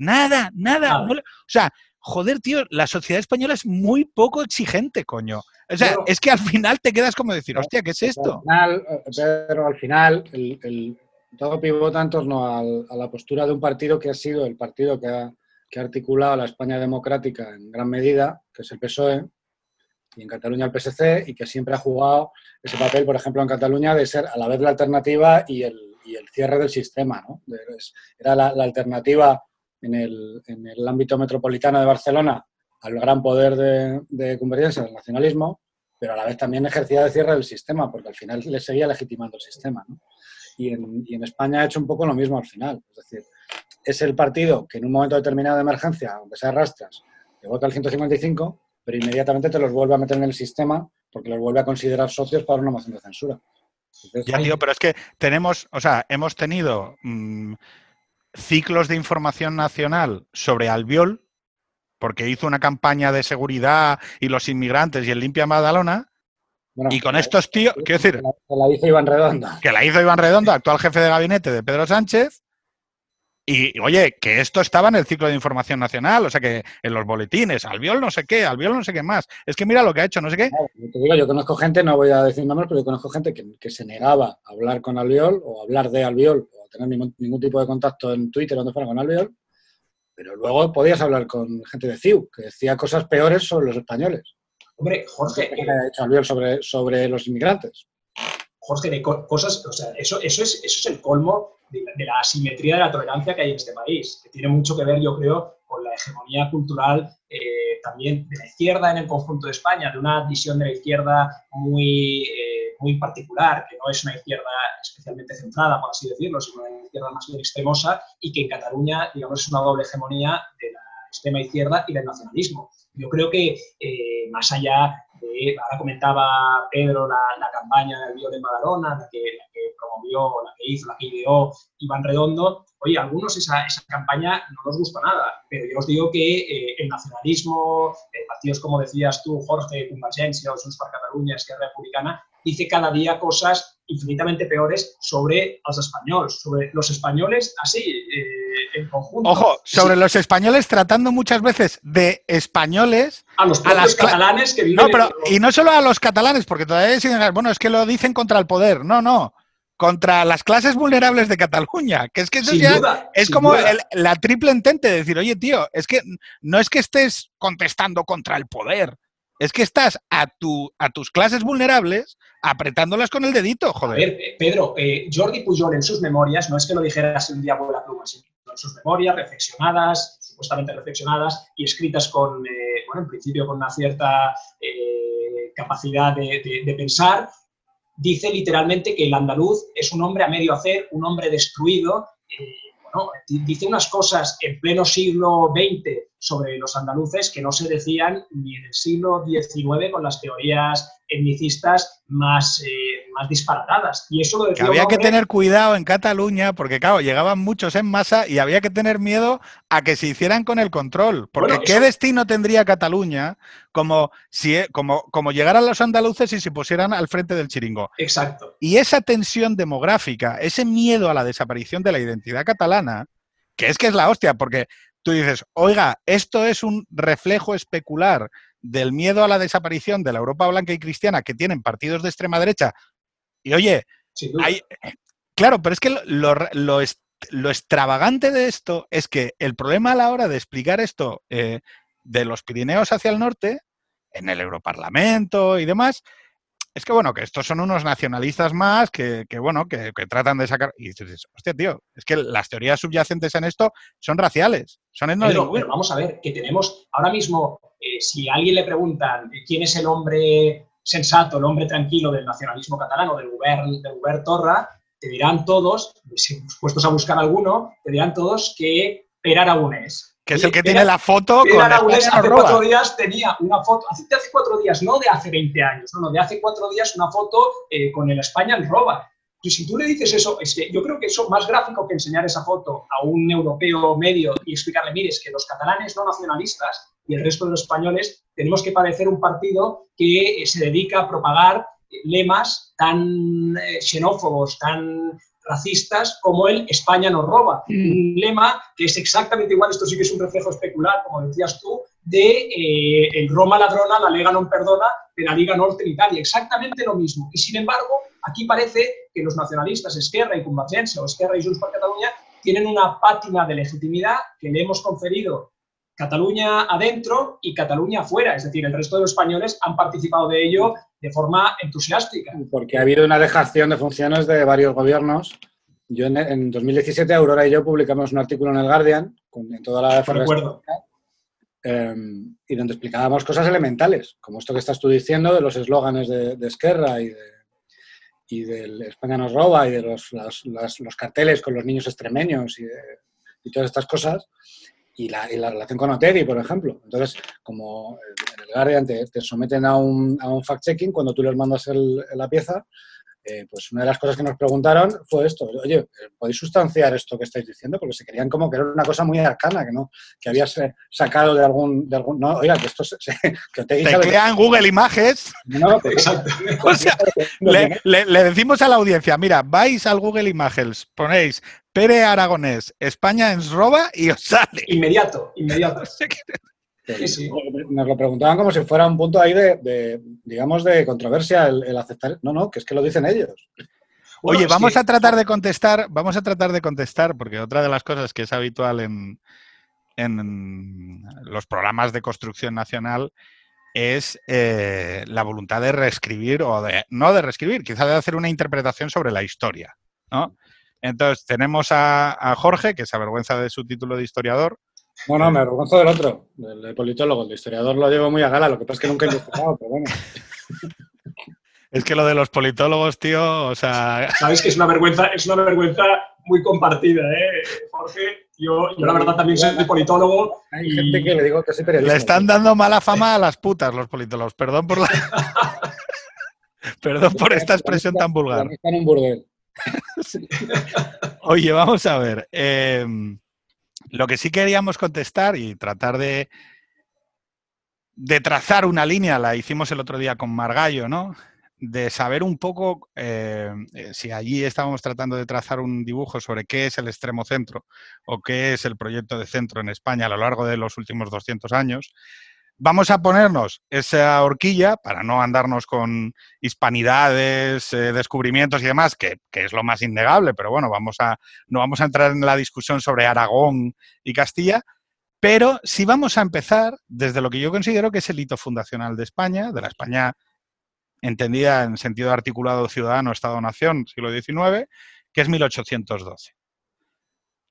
Speaker 1: Nada, nada. o sea, joder, tío, la sociedad española es muy poco exigente, coño. O sea, es que al final te quedas como decir, hostia, ¿qué es esto?
Speaker 3: Al final, Pedro, al final, el, todo pivota en torno a la postura de un partido que ha sido el partido que ha que ha articulado la España democrática en gran medida, que es el PSOE, y en Cataluña el PSC, y que siempre ha jugado ese papel, por ejemplo, en Cataluña, de ser a la vez la alternativa y el, cierre del sistema. ¿no? Era la, alternativa en el, ámbito metropolitano de Barcelona al gran poder de, de convergencia del nacionalismo, pero a la vez también ejercía de cierre del sistema, porque al final le seguía legitimando el sistema. Y, en, y en España ha hecho un poco lo mismo al final. Es decir, es el partido que en un momento determinado de emergencia, aunque se arrastras, te vota el 155, pero inmediatamente te los vuelve a meter en el sistema porque los vuelve a considerar socios para una moción de censura.
Speaker 1: ya digo, pero es que tenemos, o sea, hemos tenido mm, ciclos de información nacional sobre Albiol, porque hizo una campaña de seguridad y los inmigrantes y el Limpia Madalona, y con estos tíos, quiero decir...
Speaker 3: Que la hizo Iván Redondo.
Speaker 1: Que la hizo Iván Redondo, actual jefe de gabinete de Pedro Sánchez, y oye, que esto estaba en el ciclo de información nacional, o sea que en los boletines, Albiol no sé qué, Albiol no sé qué más. Es que mira lo que ha hecho, no sé qué.
Speaker 3: te digo, yo conozco gente, no voy a decir nombres, pero yo conozco gente que, se negaba a hablar con Albiol o hablar de Albiol tener ningún, tipo de contacto en Twitter o donde fuera con Albiol, pero luego podías hablar con gente de CIU, que decía cosas peores sobre los españoles.
Speaker 2: Hombre, Jorge.
Speaker 3: Que ha hecho sobre, sobre los inmigrantes.
Speaker 2: Jorge, de cosas, o sea, eso, eso, es, eso es el colmo de, la asimetría de la tolerancia que hay en este país, que tiene mucho que ver, yo creo, con la hegemonía cultural eh, también de la izquierda en el conjunto de España, de una visión de la izquierda muy, eh, muy particular, que no es una izquierda especialmente centrada, por así decirlo, sino una izquierda más bien extremosa y que en Cataluña, digamos, es una doble hegemonía de la extrema izquierda y del nacionalismo. Yo creo que eh, más allá ahora comentaba Pedro la, campaña del Río de Madalona, la que, promovió, la que hizo, la que ideó Iván Redondo, oye, a algunos esa, esa campaña no nos gusta nada, pero yo os digo que eh, el nacionalismo, eh, partidos como decías tú, Jorge, Convergencia o per Catalunya, Esquerra Republicana, dice cada día cosas infinitamente peores sobre los españoles, sobre los españoles así, eh, en conjunto.
Speaker 1: Ojo, sobre los españoles tratando muchas veces de españoles
Speaker 2: a los catalanes que viven
Speaker 1: No, pero y no solo a los catalanes, porque todavía dicen, bueno, es que lo dicen contra el poder. No, no. Contra las clases vulnerables de Cataluña, que es que eso ya es como la triple entente de decir, oye, tío, es que no es que estés contestando contra el poder, es que estás a, tu, a tus clases vulnerables apretándolas con el dedito, joder.
Speaker 2: A ver, Pedro, eh, Jordi Pujol en sus memorias, no es que lo dijera así un día por la pluma, sino en sus memorias reflexionadas, supuestamente reflexionadas y escritas con, eh, bueno, en principio con una cierta eh, capacidad de, pensar, dice literalmente que el andaluz es un hombre a medio hacer, un hombre destruido. Bueno, dice unas cosas en pleno siglo XX sobre los andaluces que no se decían ni en el siglo XIX con las teorías etnicistas más, eh, más disparatadas. Y eso
Speaker 1: que había que tener cuidado en Cataluña porque, claro, llegaban muchos en masa y había que tener miedo a que se hicieran con el control. Porque ¿qué destino tendría Cataluña como, si, e, como, como llegaran los andaluces y se pusieran al frente del chiringo?
Speaker 2: Exacto.
Speaker 1: Y esa tensión demográfica, ese miedo a la desaparición de la identidad catalana, que es que es la hostia, porque tú dices, oiga, esto es un reflejo especular del miedo a la desaparición de la Europa blanca y cristiana que tienen partidos de extrema derecha. Y oye, hay, claro, pero es que lo, lo, extravagante de esto es que el problema a la hora de explicar esto eh, de los Pirineos hacia el norte, en el Europarlamento y demás, es que bueno, que estos son unos nacionalistas más que, bueno, que, tratan de sacar. Y dices, hostia, tío, es que las teorías subyacentes en esto son raciales, son
Speaker 2: pero, pero vamos a ver, que tenemos ahora mismo, eh, si a alguien le preguntan quién es el hombre sensato, el hombre tranquilo del nacionalismo catalán o del del Torra, te dirán todos, si puestos a buscar alguno, te dirán todos que Per Aragonés
Speaker 1: que es el que tiene la foto con
Speaker 2: Aragonés hace cuatro días tenía una foto, hace, hace, cuatro días, no de hace 20 años, no, no, de hace cuatro días una foto eh, con el España en roba. Y si tú le dices eso, es que yo creo que eso más gráfico que enseñar esa foto a un europeo medio y explicarle, mire, es que los catalanes no nacionalistas y el resto de los españoles tenemos que parecer un partido que eh, se dedica a propagar lemas tan eh, xenófobos, tan racistas como el España nos roba. Mm. Un lema que es exactamente igual, esto sí que es un reflejo especular, como decías tú, de eh, el Roma ladrona, la Lega no perdona, de la Liga Norte en Italia. Exactamente lo mismo. Y sin embargo, aquí parece que los nacionalistas Esquerra y Convergencia o Esquerra y Junts per Cataluña tienen una pátina de legitimidad que le hemos conferido Cataluña adentro y Cataluña afuera. Es decir, el resto de los españoles han participado de ello de forma entusiástica.
Speaker 3: Porque ha habido una dejación de funciones de varios gobiernos. Yo en, 2017, Aurora y yo publicamos un artículo en el Guardian, con, en toda la
Speaker 2: recuerdo.
Speaker 3: Em, y donde explicábamos cosas elementales, como esto que estás tú diciendo de los eslóganes de, Esquerra y, de, y del España nos roba y de los, los carteles con los niños extremeños y, y todas estas cosas y la, relación con Otegi, por ejemplo. Entonces, como en el Guardian te, someten a un, a un fact-checking cuando tú les mandas la pieza, eh, pues una de las cosas que nos preguntaron fue esto, oye, ¿podéis sustanciar esto que estáis diciendo? Porque se querían como que era una cosa muy arcana, que no, que habías sacado de algún, de algún, no, oiga, que esto se,
Speaker 1: que te en Google Images. No, exacto. o sea, le, le, decimos a la audiencia, mira, vais al Google Images, ponéis Pere Aragonés, España en roba y os sale.
Speaker 2: Inmediato, inmediato.
Speaker 3: Nos lo preguntaban como si fuera un punto ahí de, digamos, de controversia el, aceptar. No, no, que es que lo dicen ellos.
Speaker 1: Oye, vamos a tratar de contestar, vamos a tratar de contestar, porque otra de las cosas que es habitual en, en los programas de construcción nacional es eh, la voluntad de reescribir o de, no de reescribir, quizás de hacer una interpretación sobre la historia, ¿no? Entonces, tenemos a, Jorge, que se avergüenza de su título de historiador.
Speaker 3: Bueno, me avergüenzo del otro, del, politólogo. El historiador lo llevo muy a gala, lo que pasa es que nunca he investigado, pero bueno.
Speaker 1: Es que lo de los politólogos, tío, o sea...
Speaker 2: Sabes que es una vergüenza, es una vergüenza muy compartida, ¿eh, Jorge? Yo, yo la verdad también soy politólogo.
Speaker 3: Hay gente que le digo que soy
Speaker 1: periodista. Le están dando mala fama a las putas los politólogos. Perdón por la... Perdón por esta expresión tan vulgar.
Speaker 3: Están en un burdel.
Speaker 1: Oye, vamos a ver. Em, lo que sí queríamos contestar y tratar de, trazar una línea, la hicimos el otro día con Margallo, ¿no? De saber un poco eh, eh, si allí estábamos tratando de trazar un dibujo sobre qué es el extremo centro o qué es el proyecto de centro en España a lo largo de los últimos 200 años, Vamos a ponernos esa horquilla para no andarnos con hispanidades, eh, descubrimientos y demás, que, es lo más innegable, pero bueno, vamos a, no vamos a entrar en la discusión sobre Aragón y Castilla, pero sí vamos a empezar desde lo que yo considero que es el hito fundacional de España, de la España entendida en sentido articulado ciudadano, Estado-Nación, siglo XIX, que es 1812.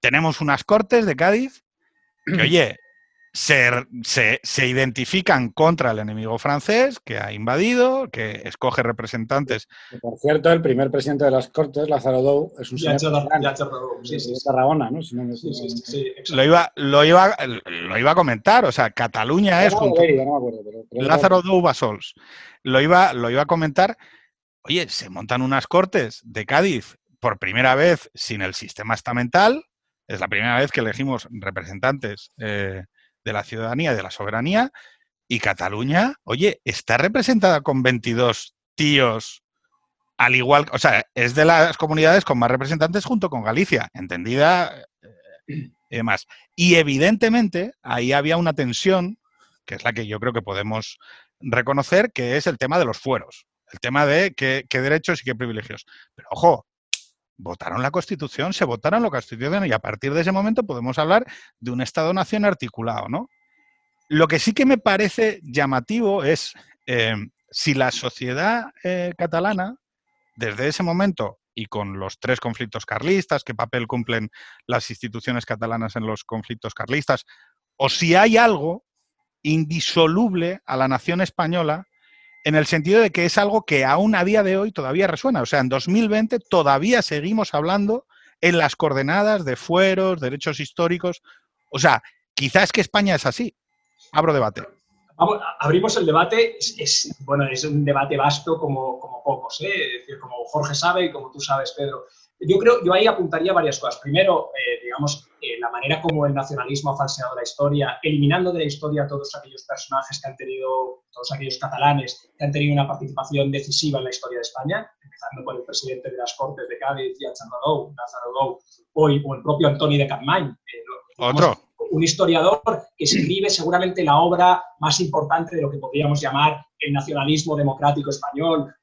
Speaker 1: Tenemos unas cortes de Cádiz que, oye, se, se, identifican contra el enemigo francés que ha invadido, que escoge representantes.
Speaker 3: Por cierto, el primer presidente de las Cortes, Lázaro Dou, es un señor
Speaker 2: de
Speaker 3: Tarragona, ¿no?
Speaker 1: lo, iba, lo, iba, lo iba a comentar, o sea, Cataluña es... junto, Lázaro Dou Basols. Lo iba, lo iba a comentar. Oye, se montan unas Cortes de Cádiz por primera vez sin el sistema estamental. Es la primera vez que elegimos representantes eh, de la ciudadanía, de la soberanía, y Cataluña, oye, está representada con 22 tíos, al igual, o sea, es de las comunidades con más representantes junto con Galicia, entendida eh, y demás. Y evidentemente ahí había una tensión, que es la que yo creo que podemos reconocer, que es el tema de los fueros, el tema de qué, qué derechos y qué privilegios. Pero ojo, votaron la Constitución, se votaron la Constitución y a partir de ese momento podemos hablar de un Estado-nación articulado, ¿no? Lo que sí que me parece llamativo es eh, si la sociedad eh, catalana, desde ese momento y con los tres conflictos carlistas, qué papel cumplen las instituciones catalanas en los conflictos carlistas, o si hay algo indisoluble a la nación española en el sentido de que es algo que aún a día de hoy todavía resuena. O sea, en 2020 todavía seguimos hablando en las coordenadas de fueros, derechos históricos. O sea, quizás que España es así. Abro debate.
Speaker 2: abrimos el debate. Es, bueno, es un debate vasto como, como pocos, ¿eh? es decir, como Jorge sabe y como tú sabes, Pedro. Yo creo, yo ahí apuntaría varias cosas. Primero, eh, digamos, eh, la manera como el nacionalismo ha falseado la historia, eliminando de la historia a todos aquellos personajes que han tenido, todos aquellos catalanes que han tenido una participación decisiva en la historia de España, empezando por el presidente de las Cortes de Cádiz, Lázaro Dou, hoy, o el propio Antoni de Capmany. Eh,
Speaker 1: Otro.
Speaker 2: Un historiador que escribe seguramente la obra más importante de lo que podríamos llamar el nacionalismo democrático español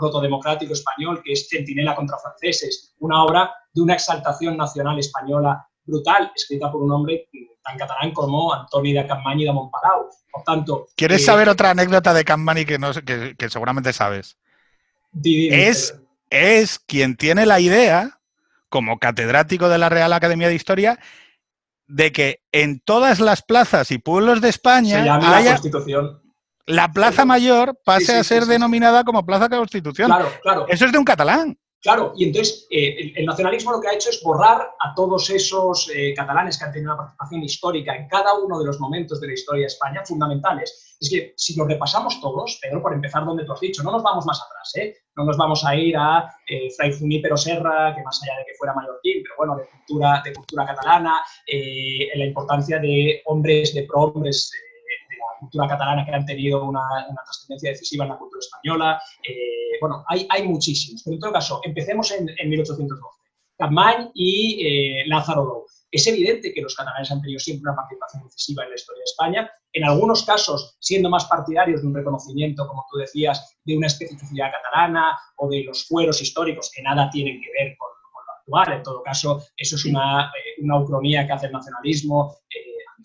Speaker 2: protodemocrático español, que es Centinela contra franceses, una obra de una exaltación nacional española brutal, escrita por un hombre tan catalán como Antoni de Campany de Montpalau. Por tanto...
Speaker 1: ¿Quieres eh, saber otra anécdota de Campany que, no, que, que seguramente sabes? es, es quien tiene la idea, como catedrático de la Real Academia de Historia, de que en todas las plazas y pueblos de España
Speaker 2: haya, la Constitución
Speaker 1: la Plaza Mayor pase a ser denominada como Plaza Constitución.
Speaker 2: Claro, claro.
Speaker 1: Eso es de un catalán.
Speaker 2: Claro, y entonces eh, el, nacionalismo lo que ha hecho es borrar a todos esos eh, catalanes que han tenido una participación histórica en cada uno de los momentos de la historia de España fundamentales. Es que si los repasamos todos, Pedro, por empezar donde tú has dicho, no nos vamos más atrás, ¿eh? no nos vamos a ir a eh, Fray Junípero Serra, que más allá de que fuera mallorquín, pero bueno, de cultura, de cultura catalana, en la importancia de hombres, de prohombres cultura catalana que han tenido una, trascendencia decisiva en la cultura española. Eh, bueno, hay, hay muchísimos. Pero en todo caso, empecemos en, 1812. Capmany y eh, Lázaro Dou. Es evidente que los catalanes han tenido siempre una participación decisiva en la historia de España, en algunos casos siendo más partidarios de un reconocimiento, como tú decías, de una especificidad catalana o de los fueros históricos que nada tienen que ver con, lo actual. En todo caso, eso es una, eh, una ucronía que hace el nacionalismo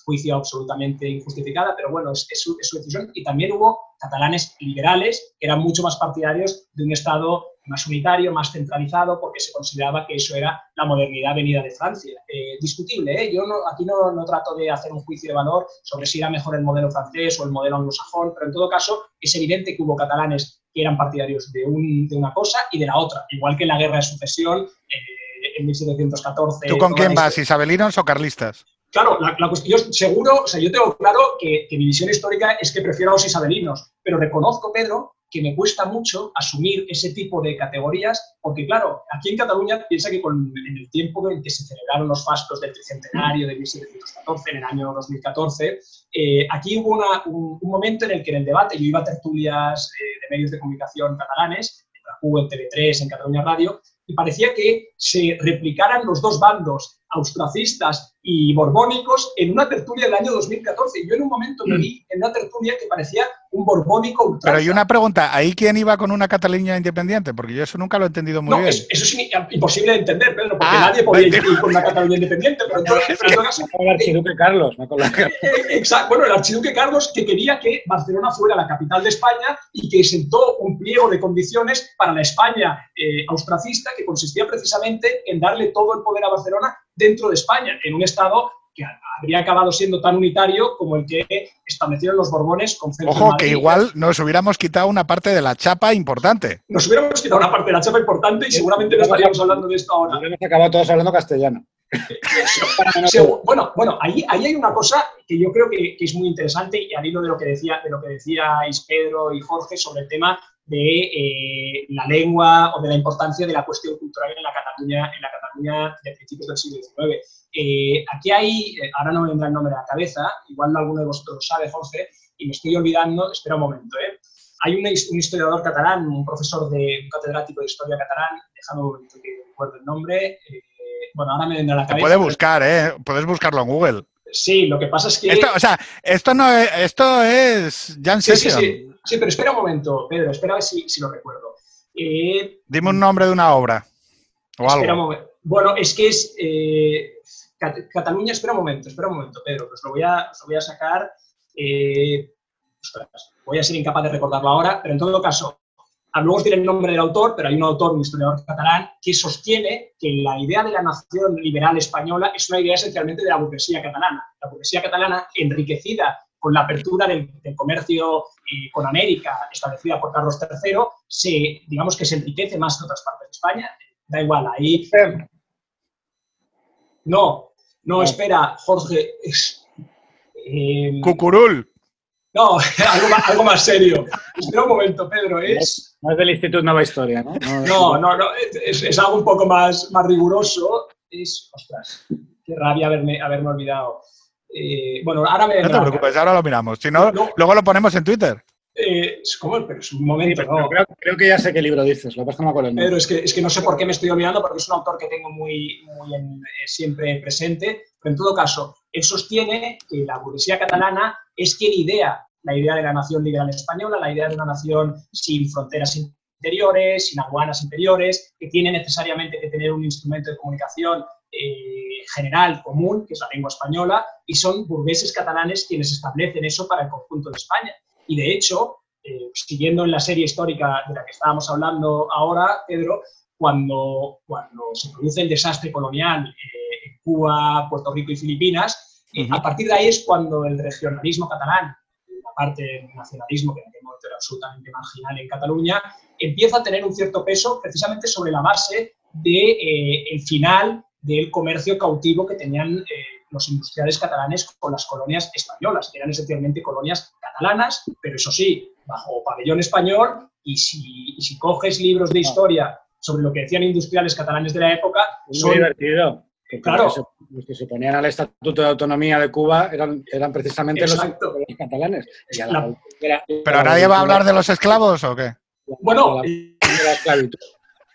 Speaker 2: juicio absolutamente injustificada, pero bueno, es, su, decisión. Y también hubo catalanes liberales que eran mucho más partidarios de un Estado más unitario, más centralizado, porque se consideraba que eso era la modernidad venida de Francia. Eh, discutible, ¿eh? yo aquí no, no, trato de hacer un juicio de valor sobre si era mejor el modelo francés o el modelo anglosajón, pero en todo caso es evidente que hubo catalanes que eran partidarios de, de una cosa y de la otra, igual que en la guerra de sucesión. Eh, en 1714.
Speaker 1: ¿Tú con quién vas, isabelinos o carlistas?
Speaker 2: Claro, la, yo seguro, o sea, yo tengo claro que, mi visión histórica es que prefiero a los isabelinos, pero reconozco, Pedro, que me cuesta mucho asumir ese tipo de categorías, porque claro, aquí en Cataluña piensa que con, en el tiempo en que se celebraron los fastos del tricentenario de 1714, en el año 2014, eh, aquí hubo un, momento en el que en el debate, yo iba a tertulias eh, de medios de comunicación catalanes, en la en TV3, en Cataluña Radio, y parecía que se replicaran los dos bandos, austracistas y borbónicos, en una tertulia del año 2014. Yo en un momento me vi en una tertulia que parecía un borbónico ultra.
Speaker 1: Pero hay una pregunta, ¿ahí quién iba con una Cataluña independiente? Porque yo eso nunca lo he entendido muy bien.
Speaker 2: eso es imposible de entender, Pedro, porque ah, nadie podía ir con una Cataluña independiente. Pero
Speaker 3: el archiduque Carlos.
Speaker 2: Eh, exacto, bueno, el archiduque Carlos que quería que Barcelona fuera la capital de España y que sentó un pliego de condiciones para la España eh, austracista que consistía precisamente en darle todo el poder a Barcelona dentro de España, en un Estado que habría acabado siendo tan unitario como el que establecieron los Borbones con
Speaker 1: Ojo, que igual nos hubiéramos quitado una parte de la chapa importante.
Speaker 2: Nos hubiéramos quitado una parte de la chapa importante y seguramente no estaríamos hablando de esto ahora.
Speaker 3: Hemos acabado todos hablando castellano.
Speaker 2: bueno, bueno ahí, ahí, hay una cosa que yo creo que, es muy interesante y al hilo de lo que decía, de lo que decíais Pedro y Jorge sobre el tema de eh, la lengua o de la importancia de la cuestión cultural en la Cataluña, en la Cataluña de principios del siglo XIX. Eh, aquí hay, eh, ahora no me vendrá el nombre a la cabeza, igual alguno de vosotros lo sabe, Jorge, y me estoy olvidando, espera un momento, ¿eh? Hay un, historiador catalán, un profesor de un catedrático de historia catalán, déjame un momento que recuerdo el nombre, bueno, ahora me vendrá a la cabeza.
Speaker 1: puede buscar, ¿eh? Puedes buscarlo en Google.
Speaker 2: Sí, lo que pasa es que...
Speaker 1: Esto, o sea, esto no es, esto es Jan
Speaker 2: sí, sí, sí, sí, pero espera un momento, Pedro, espera a ver si, lo recuerdo.
Speaker 1: Dime un nombre de una obra o algo.
Speaker 2: Bueno, es que es... Cataluña, espera un momento, espera un momento, Pedro, pues lo voy a, lo voy a sacar. Eh, voy a ser incapaz de recordarlo ahora, pero en todo caso, luego os diré el nombre del autor, pero hay un autor, un historiador catalán, que sostiene que la idea de la nación liberal española es una idea esencialmente de la burguesía catalana. La burguesía catalana, enriquecida con la apertura del, comercio eh, con América establecida por Carlos III, se, digamos que se enriquece más que otras partes de España. Da igual, ahí no, no, espera, Jorge.
Speaker 1: Eh, Cucurul.
Speaker 2: No, algo más, serio. Espera un momento, Pedro. Es...
Speaker 3: No es del Instituto Nueva Historia, ¿no?
Speaker 2: No, no, no, es, algo un poco más, más riguroso. Es, ostras, qué rabia haberme, haberme olvidado. Eh, bueno, ahora me...
Speaker 1: No te preocupes, ahora lo miramos. Si no, luego lo ponemos en Twitter.
Speaker 2: Eh, es como, pero es un momento.
Speaker 3: creo, que ya sé qué libro dices, lo pasa con el
Speaker 2: Pero es que, es que no sé por qué me estoy olvidando, porque es un autor que tengo muy, muy eh, siempre presente. Pero en todo caso, él sostiene que la burguesía catalana es quien idea la idea de la nación liberal española, la idea de una nación sin fronteras interiores, sin aduanas interiores, que tiene necesariamente que tener un instrumento de comunicación eh, general, común, que es la lengua española, y son burgueses catalanes quienes establecen eso para el conjunto de España. Y de hecho, eh, siguiendo en la serie histórica de la que estábamos hablando ahora, Pedro, cuando, cuando se produce el desastre colonial eh, en Cuba, Puerto Rico y Filipinas, eh, a partir de ahí es cuando el regionalismo catalán, la parte del nacionalismo que en aquel momento era absolutamente marginal en Cataluña, empieza a tener un cierto peso precisamente sobre la base del el final del comercio cautivo que tenían los industriales catalanes con las colonias españolas, que eran esencialmente colonias catalanas, pero eso sí, bajo pabellón español, y si, si coges libros de historia sobre lo que decían industriales catalanes de la época...
Speaker 3: Muy divertido. claro. Los que, se, ponían al Estatuto de Autonomía de Cuba eran, eran precisamente los, catalanes.
Speaker 1: ¿Pero nadie va a hablar de los esclavos o qué?
Speaker 2: Bueno,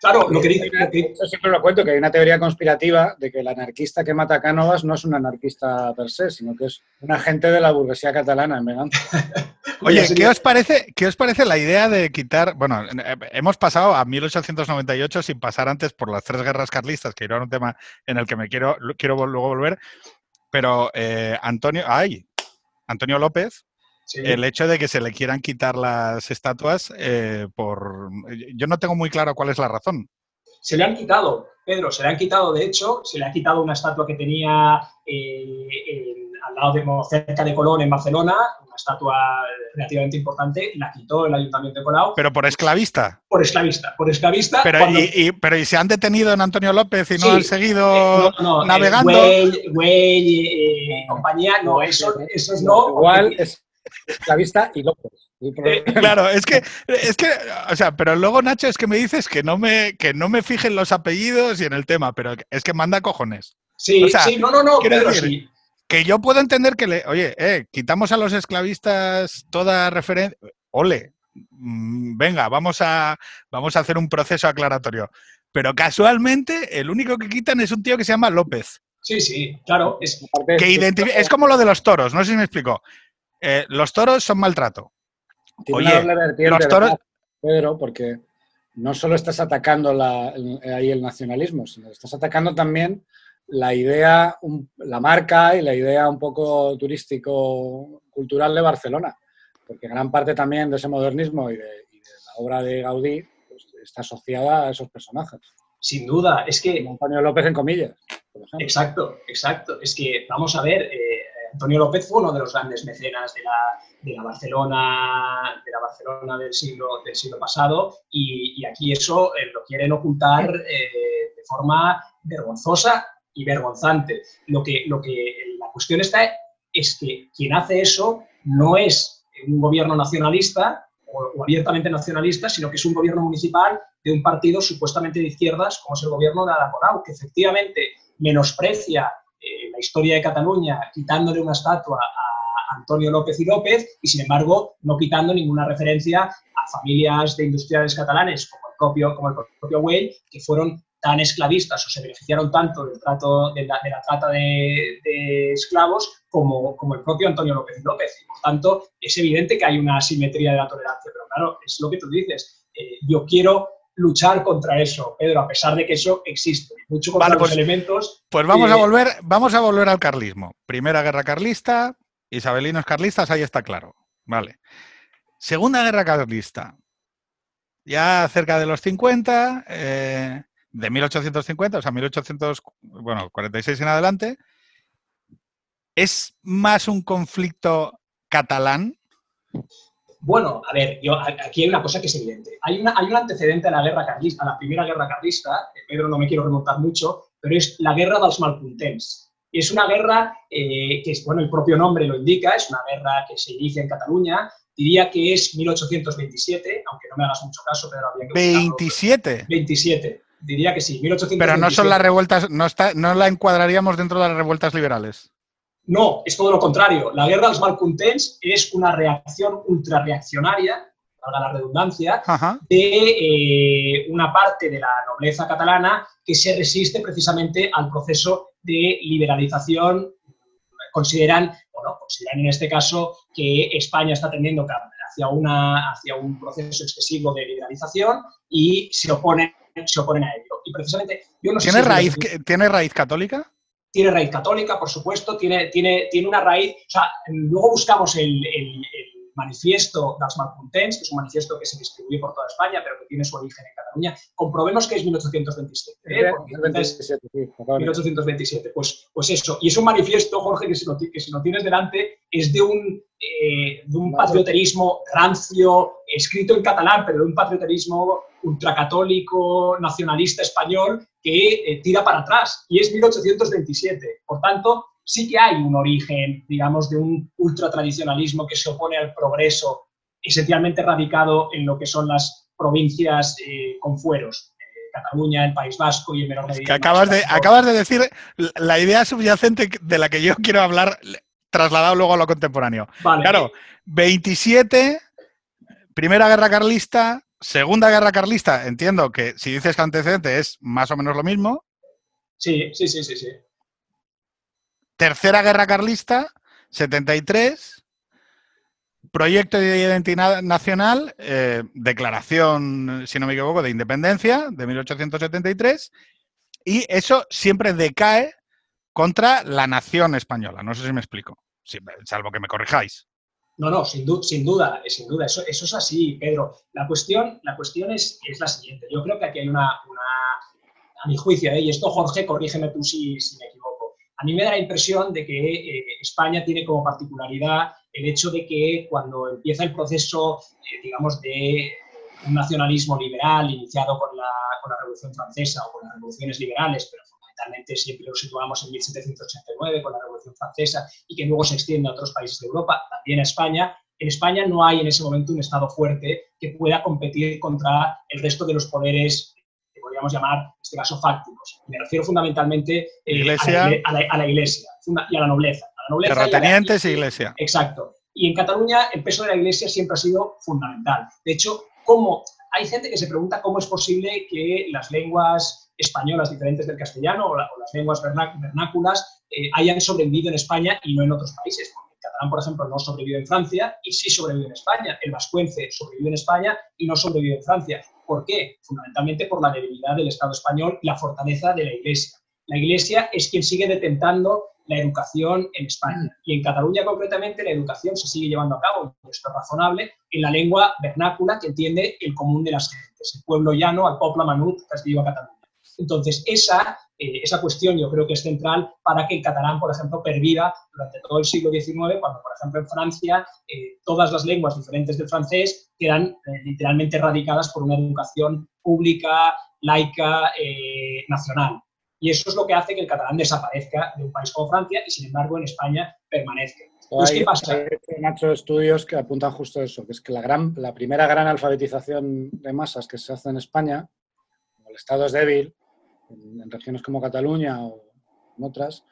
Speaker 2: Claro, lo que dice.
Speaker 3: Yo siempre lo cuento, que hay una teoría conspirativa de que el anarquista que mata a Cánovas no es un anarquista per se, sino que es un agente de la burguesía catalana en venganza.
Speaker 1: Oye, ¿qué os, parece, ¿qué os parece la idea de quitar. Bueno, eh, hemos pasado a 1898 sin pasar antes por las tres guerras carlistas, que era un tema en el que me quiero, quiero luego volver. pero eh, Antonio, ay, Antonio López, el hecho de que se le quieran quitar las estatuas eh, por... Yo no tengo muy claro cuál es la razón.
Speaker 2: Se le han quitado, Pedro, se le han quitado, de hecho, se le ha quitado una estatua que tenía eh, al lado de, cerca de Colón, en Barcelona, una estatua relativamente importante, la quitó el Ayuntamiento de Colau.
Speaker 1: ¿Pero por esclavista?
Speaker 2: Por esclavista, por esclavista.
Speaker 1: Pero, y, pero ¿y se han detenido en Antonio López y no han seguido eh, navegando?
Speaker 2: Güey, eh, compañía, no, eso, eso es no.
Speaker 3: Igual es esclavista y López.
Speaker 1: Eh, claro, es que, es que, o sea, pero luego Nacho es que me dices que no me, que no me fijen los apellidos y en el tema, pero es que manda cojones.
Speaker 2: Sí, sí, no, no, no, pero sí.
Speaker 1: Que yo puedo entender que le, oye, eh, quitamos a los esclavistas toda referencia. Ole, mm, venga, vamos a, vamos a hacer un proceso aclaratorio. Pero casualmente, el único que quitan es un tío que se llama López.
Speaker 2: Sí, sí, claro.
Speaker 1: Es, que es como lo de los toros, no sé si me explico. Eh, los toros son maltrato.
Speaker 3: Oye, los toros... Pedro, porque no solo estás atacando ahí el nacionalismo, sino estás atacando también la idea, la marca y la idea un poco turístico-cultural de Barcelona. Porque gran parte también de ese modernismo y de, la obra de Gaudí pues, está asociada a esos personajes.
Speaker 2: Sin duda, es que...
Speaker 3: Antonio López en comillas.
Speaker 2: Exacto, exacto. Es que, vamos a ver, eh, Antonio López fue uno de los grandes mecenas de la, Barcelona, de la Barcelona del siglo, del siglo pasado y, aquí eso eh, lo quieren ocultar eh, de forma vergonzosa y vergonzante. Lo que, lo que la cuestión está es que quien hace eso no es un gobierno nacionalista o, abiertamente nacionalista, sino que es un gobierno municipal de un partido supuestamente de izquierdas, como es el gobierno de Ada que efectivamente menosprecia la historia de Cataluña quitándole una estatua a Antonio López y López y, sin embargo, no quitando ninguna referencia a familias de industriales catalanes como el propio, como el propio Güell, que fueron tan esclavistas o se beneficiaron tanto del trato, de, la, trata de, esclavos como, como, el propio Antonio López y López. Y, por tanto, es evidente que hay una asimetría de la tolerancia, pero claro, es lo que tú dices. Eh, yo quiero luchar contra eso, Pedro, a pesar de que eso existe. Mucho contra los pues, elementos.
Speaker 1: Pues vamos a volver, vamos a volver al carlismo. Primera guerra carlista, isabelinos carlistas, ahí está claro. Vale. Segunda guerra carlista. Ya cerca de los 50, eh, de 1850, o sea, 1846 en adelante, es más un conflicto catalán
Speaker 2: bueno, a ver, yo, aquí hay una cosa que es evidente. Hay, una, hay un antecedente a la guerra carlista, a la primera guerra carlista, Pedro no me quiero remontar mucho, pero es la guerra de los malpuntens. Es una guerra eh, que, bueno, el propio nombre lo indica, es una guerra que se inicia en Cataluña, diría que es 1827, aunque no me hagas mucho caso, Pedro. Había
Speaker 1: que ¿27?
Speaker 2: 27, diría que sí, 1827.
Speaker 1: Pero no son las revueltas, no, está, no la encuadraríamos dentro de las revueltas liberales.
Speaker 2: No, es todo lo contrario. La guerra de los malcontents es una reacción ultrarreaccionaria, valga la redundancia, de eh, una parte de la nobleza catalana que se resiste precisamente al proceso de liberalización. Consideran, bueno, consideran en este caso que España está tendiendo hacia, una, hacia un proceso excesivo de liberalización y se oponen, se oponen a ello. Y precisamente,
Speaker 1: yo no ¿Tiene, raíz, ¿Tiene raíz católica?
Speaker 2: Tiene raíz católica, por supuesto, tiene, tiene, tiene una raíz, o sea, luego buscamos el, manifiesto de los Malcontents, que es un manifiesto que se distribuye por toda España, pero que tiene su origen en Cataluña. Comprobemos que es 1827. ¿eh? 1827, pues, pues eso. Y es un manifiesto, Jorge, que si lo, que si lo tienes delante, es de un, eh, de un patrioterismo rancio, escrito en catalán, pero de un patrioterismo ultracatólico, nacionalista español, que eh, tira para atrás, y es 1827. Por tanto, sí que hay un origen, digamos, de un ultratradicionalismo que se opone al progreso, esencialmente radicado en lo que son las provincias eh, con fueros. Eh, Cataluña, el País Vasco y el menor
Speaker 1: medida. acabas, de, acabas de decir la idea subyacente de la que yo quiero hablar, trasladado luego a lo contemporáneo. Claro, 27, Primera Guerra Carlista, Segunda Guerra Carlista, entiendo que si dices que antecedente es más o menos lo mismo.
Speaker 2: Sí, sí, sí, sí, sí.
Speaker 1: Tercera Guerra Carlista, 73. Proyecto de identidad nacional, eh, declaración, si no me equivoco, de independencia de 1873. Y eso siempre decae contra la nación española. No sé si me explico, salvo que me corrijáis.
Speaker 2: No, no, sin, sin duda, sin duda, eso, eso, es así, Pedro. La cuestión, la cuestión es, es, la siguiente. Yo creo que aquí hay una, a mi juicio, ¿eh? y esto Jorge, corrígeme tú si, me equivoco, a mí me da la impresión de que eh, España tiene como particularidad el hecho de que cuando empieza el proceso, eh, digamos, de un nacionalismo liberal iniciado con la, con la Revolución Francesa o con las revoluciones liberales, pero fundamentalmente siempre lo situamos en 1789 con la Revolución Francesa y que luego se extiende a otros países de Europa, también a España. En España no hay en ese momento un Estado fuerte que pueda competir contra el resto de los poderes que podríamos llamar, en este caso, fácticos. Me refiero fundamentalmente
Speaker 1: eh, a,
Speaker 2: la, Iglesia y a la nobleza. A la nobleza
Speaker 1: Terratenientes y, Iglesia.
Speaker 2: Exacto. Y en Cataluña el peso de la Iglesia siempre ha sido fundamental. De hecho, ¿cómo? hay gente que se pregunta cómo es posible que las lenguas españolas diferentes del castellano o, las lenguas vernáculas eh, hayan sobrevivido en España y no en otros países. Porque el catalán, por ejemplo, no sobrevivió en Francia y sí sobrevivió en España. El vascuence sobrevivió en España y no sobrevivió en Francia. ¿Por qué? Fundamentalmente por la debilidad del Estado español y la fortaleza de la Iglesia. La Iglesia es quien sigue detentando la educación en España. Mm. Y en Cataluña, concretamente, la educación se sigue llevando a cabo, esto es razonable, en la lengua vernácula que entiende el común de las gentes, el pueblo llano, al popla manut, que a Cataluña. Entonces, esa, eh, esa cuestión yo creo que es central para que el catalán, por ejemplo, perviva durante todo el siglo XIX, cuando, por ejemplo, en Francia eh, todas las lenguas diferentes del francés quedan eh, literalmente erradicadas por una educación pública, laica, nacional. Y eso es lo que hace que el catalán desaparezca de un país como Francia y, sin embargo, en España permanezca.
Speaker 3: Entonces, ¿qué pasa? Hay estudios que apuntan justo eso, que es que la, gran, la primera gran alfabetización de masas que se hace en España, como el Estado es débil, en, regiones como Cataluña o en otras,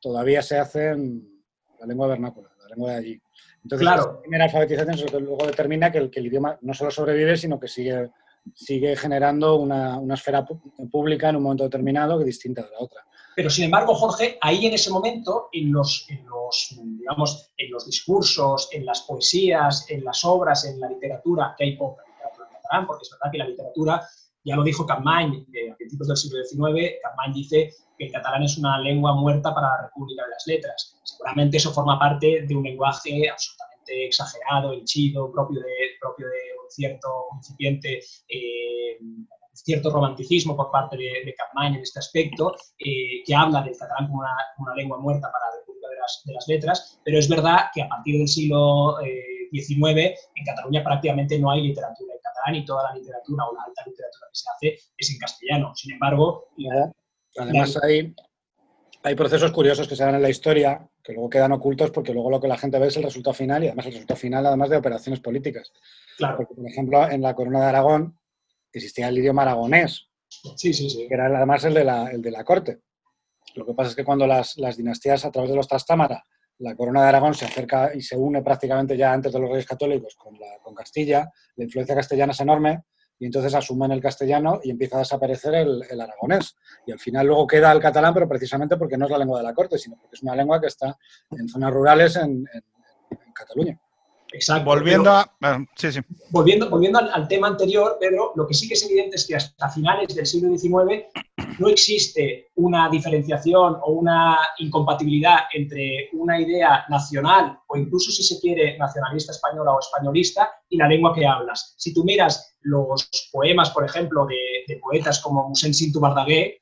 Speaker 3: todavía se hace en la lengua vernácula, la lengua de allí. Entonces, la primera alfabetización que luego determina que el, que el idioma no solo sobrevive, sino que sigue sigue generando una, esfera pública en un momento determinado que es distinta de la otra.
Speaker 2: Pero sin embargo, Jorge, ahí en ese momento, en los, los, digamos, en los discursos, en las poesías, en las obras, en la literatura, que hay poca literatura en catalán, porque es verdad que la literatura, ya lo dijo Capmany a principios del siglo XIX, Capmany dice que el catalán es una lengua muerta para la República de las Letras. Seguramente eso forma parte de un lenguaje absolutamente exagerado, henchido, propio de, propio de cierto incipiente eh, cierto romanticismo por parte de, de en este aspecto, eh, que habla del catalán como una, lengua muerta para la República de las, Letras, pero es verdad que a partir del siglo XIX en Cataluña prácticamente no hay literatura en catalán y toda la literatura o la alta literatura que se hace es en castellano. Sin embargo...
Speaker 3: Además hay, hay procesos curiosos que se dan en la historia que luego quedan ocultos porque luego lo que la gente ve es el resultado final y además el resultado final además de operaciones políticas.
Speaker 2: Claro.
Speaker 3: Porque, por ejemplo, en la Corona de Aragón existía el idioma aragonés,
Speaker 2: sí, sí, sí.
Speaker 3: que era además el de la, el de la corte. Lo que pasa es que cuando las, las dinastías a través de los Trastámara, la Corona de Aragón se acerca y se une prácticamente ya antes de los reyes católicos con, la, con Castilla, la influencia castellana es enorme, y entonces asumen el castellano y empieza a desaparecer el, aragonés. Y al final luego queda el catalán, pero precisamente porque no es la lengua de la corte, sino porque es una lengua que está en zonas rurales en Cataluña.
Speaker 2: Exacto.
Speaker 1: Volviendo a.
Speaker 2: Volviendo, volviendo al, tema anterior, Pedro, lo que sí que es evidente es que hasta finales del siglo XIX no existe una diferenciación o una incompatibilidad entre una idea nacional o incluso, si se quiere, nacionalista española o españolista y la lengua que hablas. Si tú miras los poemas, por ejemplo, de, poetas como Musen Sintu Bardaguer,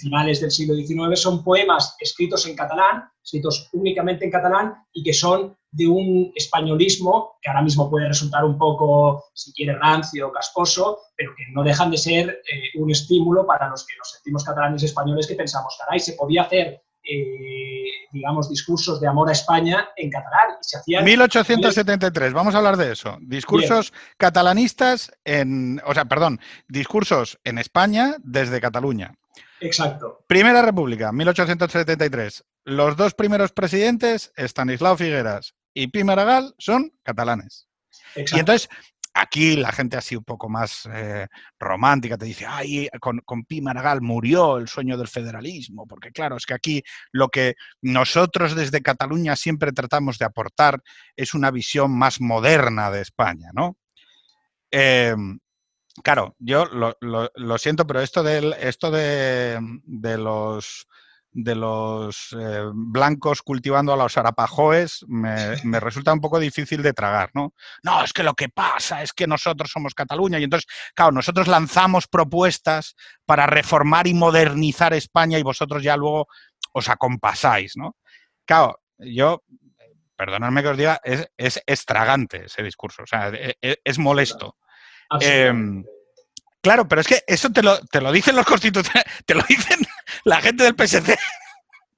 Speaker 2: finales del siglo XIX, son poemas escritos en catalán, escritos únicamente en catalán y que son de un españolismo que ahora mismo puede resultar un poco, si quiere, rancio o casposo, pero que no dejan de ser eh, un estímulo para los que nos sentimos catalanes y españoles que pensamos, caray, se podía hacer, eh, digamos, discursos de amor a España en catalán. Y se hacían
Speaker 1: 1873, vamos a hablar de eso. Discursos catalanistas en, o sea, perdón, discursos en España desde Cataluña.
Speaker 2: Exacto.
Speaker 1: Primera República, 1873. Los dos primeros presidentes, Estanislao Figueras y Pi Maragall, son catalanes. Y entonces, aquí la gente así un poco más eh, romántica te dice, ay, con, con Pi Maragall murió el sueño del federalismo, porque claro, es que aquí lo que nosotros desde Cataluña siempre tratamos de aportar es una visión más moderna de España, ¿no? Eh, Claro, yo lo, siento, pero esto, esto de, los de los eh, blancos cultivando a los arapajoes me, me, resulta un poco difícil de tragar, ¿no? No, es que lo que pasa es que nosotros somos Cataluña y entonces, claro, nosotros lanzamos propuestas para reformar y modernizar España y vosotros ya luego os acompasáis, ¿no? Claro, yo, perdonadme que os diga, es, es estragante ese discurso, o sea, es, es molesto. Eh, claro, pero es que eso te lo, te lo dicen los constitucionales, te lo dicen la gente del PSC.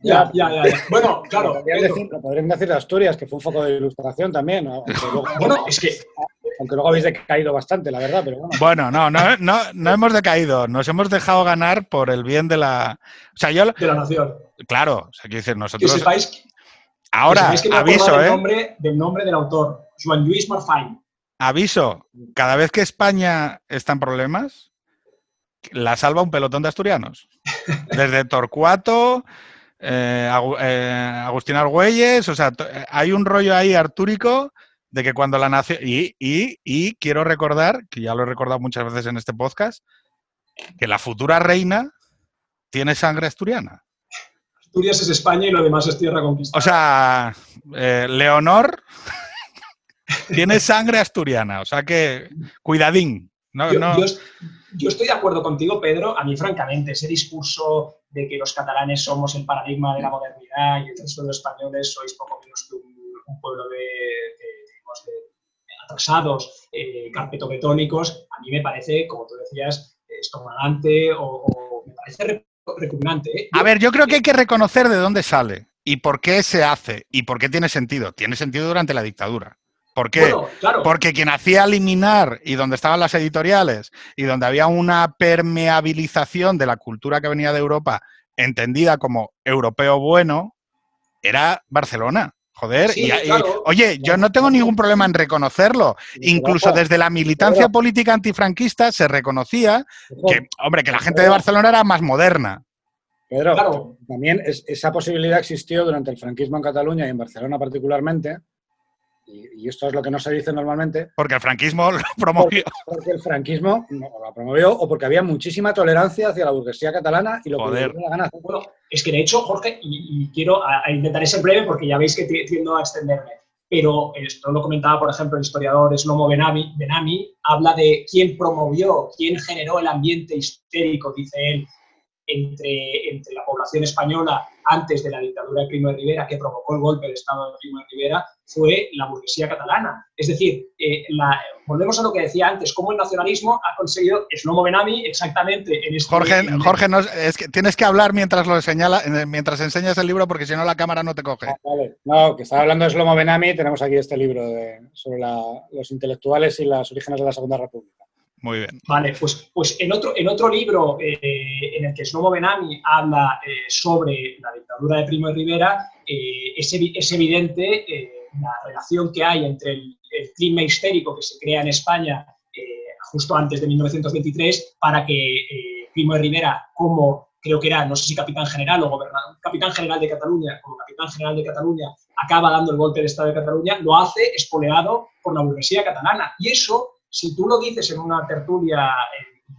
Speaker 2: Ya, ya, ya. ya. Bueno, claro.
Speaker 3: Podrían decir, podrían decir de Asturias, que fue un foco de ilustración también. ¿no? Aunque, luego,
Speaker 2: bueno, es que...
Speaker 3: aunque luego habéis decaído bastante, la verdad, pero bueno.
Speaker 1: Bueno, no, no, no, no hemos decaído. Nos hemos dejado ganar por el bien de la. O sea, yo.
Speaker 2: De la nación.
Speaker 1: Claro, o sea, quiero decir, nosotros.
Speaker 2: Que sepáis.
Speaker 1: Ahora,
Speaker 2: que sepáis que me
Speaker 1: aviso,
Speaker 2: del
Speaker 1: ¿eh?
Speaker 2: Nombre, del nombre del autor, Joan Lluís Marfany.
Speaker 1: Aviso, cada vez que España está en problemas, la salva un pelotón de asturianos. Desde Torcuato, eh, Agustín Argüelles, o sea, hay un rollo ahí artúrico de que cuando la nación... Y, y, y, quiero recordar, que ya lo he recordado muchas veces en este podcast, que la futura reina tiene sangre asturiana.
Speaker 2: Asturias es España y lo demás es tierra conquistada.
Speaker 1: O sea, eh, Leonor tiene sangre asturiana, o sea que cuidadín. No,
Speaker 2: yo,
Speaker 1: no...
Speaker 2: Yo, yo, estoy de acuerdo contigo, Pedro. A mí, francamente, ese discurso de que los catalanes somos el paradigma de la modernidad y el resto de los españoles sois poco menos que un, un pueblo de, de, de atrasados, eh, carpetobetónicos, a mí me parece, como tú decías, estomagante o, o me parece repugnante. ¿eh?
Speaker 1: A ver, yo creo que hay que reconocer de dónde sale y por qué se hace y por qué tiene sentido. Tiene sentido durante la dictadura. ¿Por qué?
Speaker 2: Bueno, claro.
Speaker 1: Porque quien hacía eliminar y donde estaban las editoriales y donde había una permeabilización de la cultura que venía de Europa, entendida como europeo bueno, era Barcelona. Joder,
Speaker 2: Sí,
Speaker 1: y, y-
Speaker 2: claro.
Speaker 1: oye, yo no tengo ningún problema en reconocerlo. Incluso desde la militancia política antifranquista se reconocía que, hombre, que la gente de Barcelona era más moderna.
Speaker 3: Pedro,
Speaker 2: Claro.
Speaker 3: también es- esa posibilidad existió durante el franquismo en Cataluña y en Barcelona particularmente, y, y esto es lo que no se dice normalmente,
Speaker 1: Porque el franquismo lo promovió.
Speaker 3: porque el franquismo no lo promovió o porque había muchísima tolerancia hacia la burguesía catalana y lo
Speaker 1: Joder.
Speaker 3: que la gana.
Speaker 2: Bueno, es que de hecho, Jorge, y, y quiero, a, a intentaré ser breve porque ya veis que ti- tiendo a extenderme, pero esto lo comentaba, por ejemplo, el historiador Slomo Benami, Benami, habla de quién promovió, quién generó el ambiente histérico, dice él, entre, entre la población española antes de la dictadura de Primo de Rivera, que provocó el golpe de Estado de Primo de Rivera, fue la burguesía catalana. Es decir, eh, la- volvemos a lo que decía antes, cómo el nacionalismo ha conseguido, Slomo Benami, exactamente en este...
Speaker 1: Jorge,
Speaker 2: en-
Speaker 1: Jorge no, es que tienes que hablar mientras lo señala, eh, mientras enseñas el libro, porque si no la cámara no te coge.
Speaker 3: Ah, vale. No, que estaba hablando de Slomo Benami, tenemos aquí este libro de- sobre la- los intelectuales y los orígenes de la Segunda República.
Speaker 1: Muy bien.
Speaker 2: Vale, pues, pues en, otro, en otro libro eh, en el que Slomo Benami habla eh, sobre la dictadura de Primo de Rivera, eh, es, es evidente eh, la relación que hay entre el, clima histérico que se crea en España justo antes de 1923 para que Primo de Rivera, como creo que era, no sé si capitán general o gobernador, capitán general de Cataluña, como capitán general de Cataluña, acaba dando el golpe de Estado de Cataluña, lo hace espoleado por la burguesía catalana. Y eso si tú lo dices en una tertulia,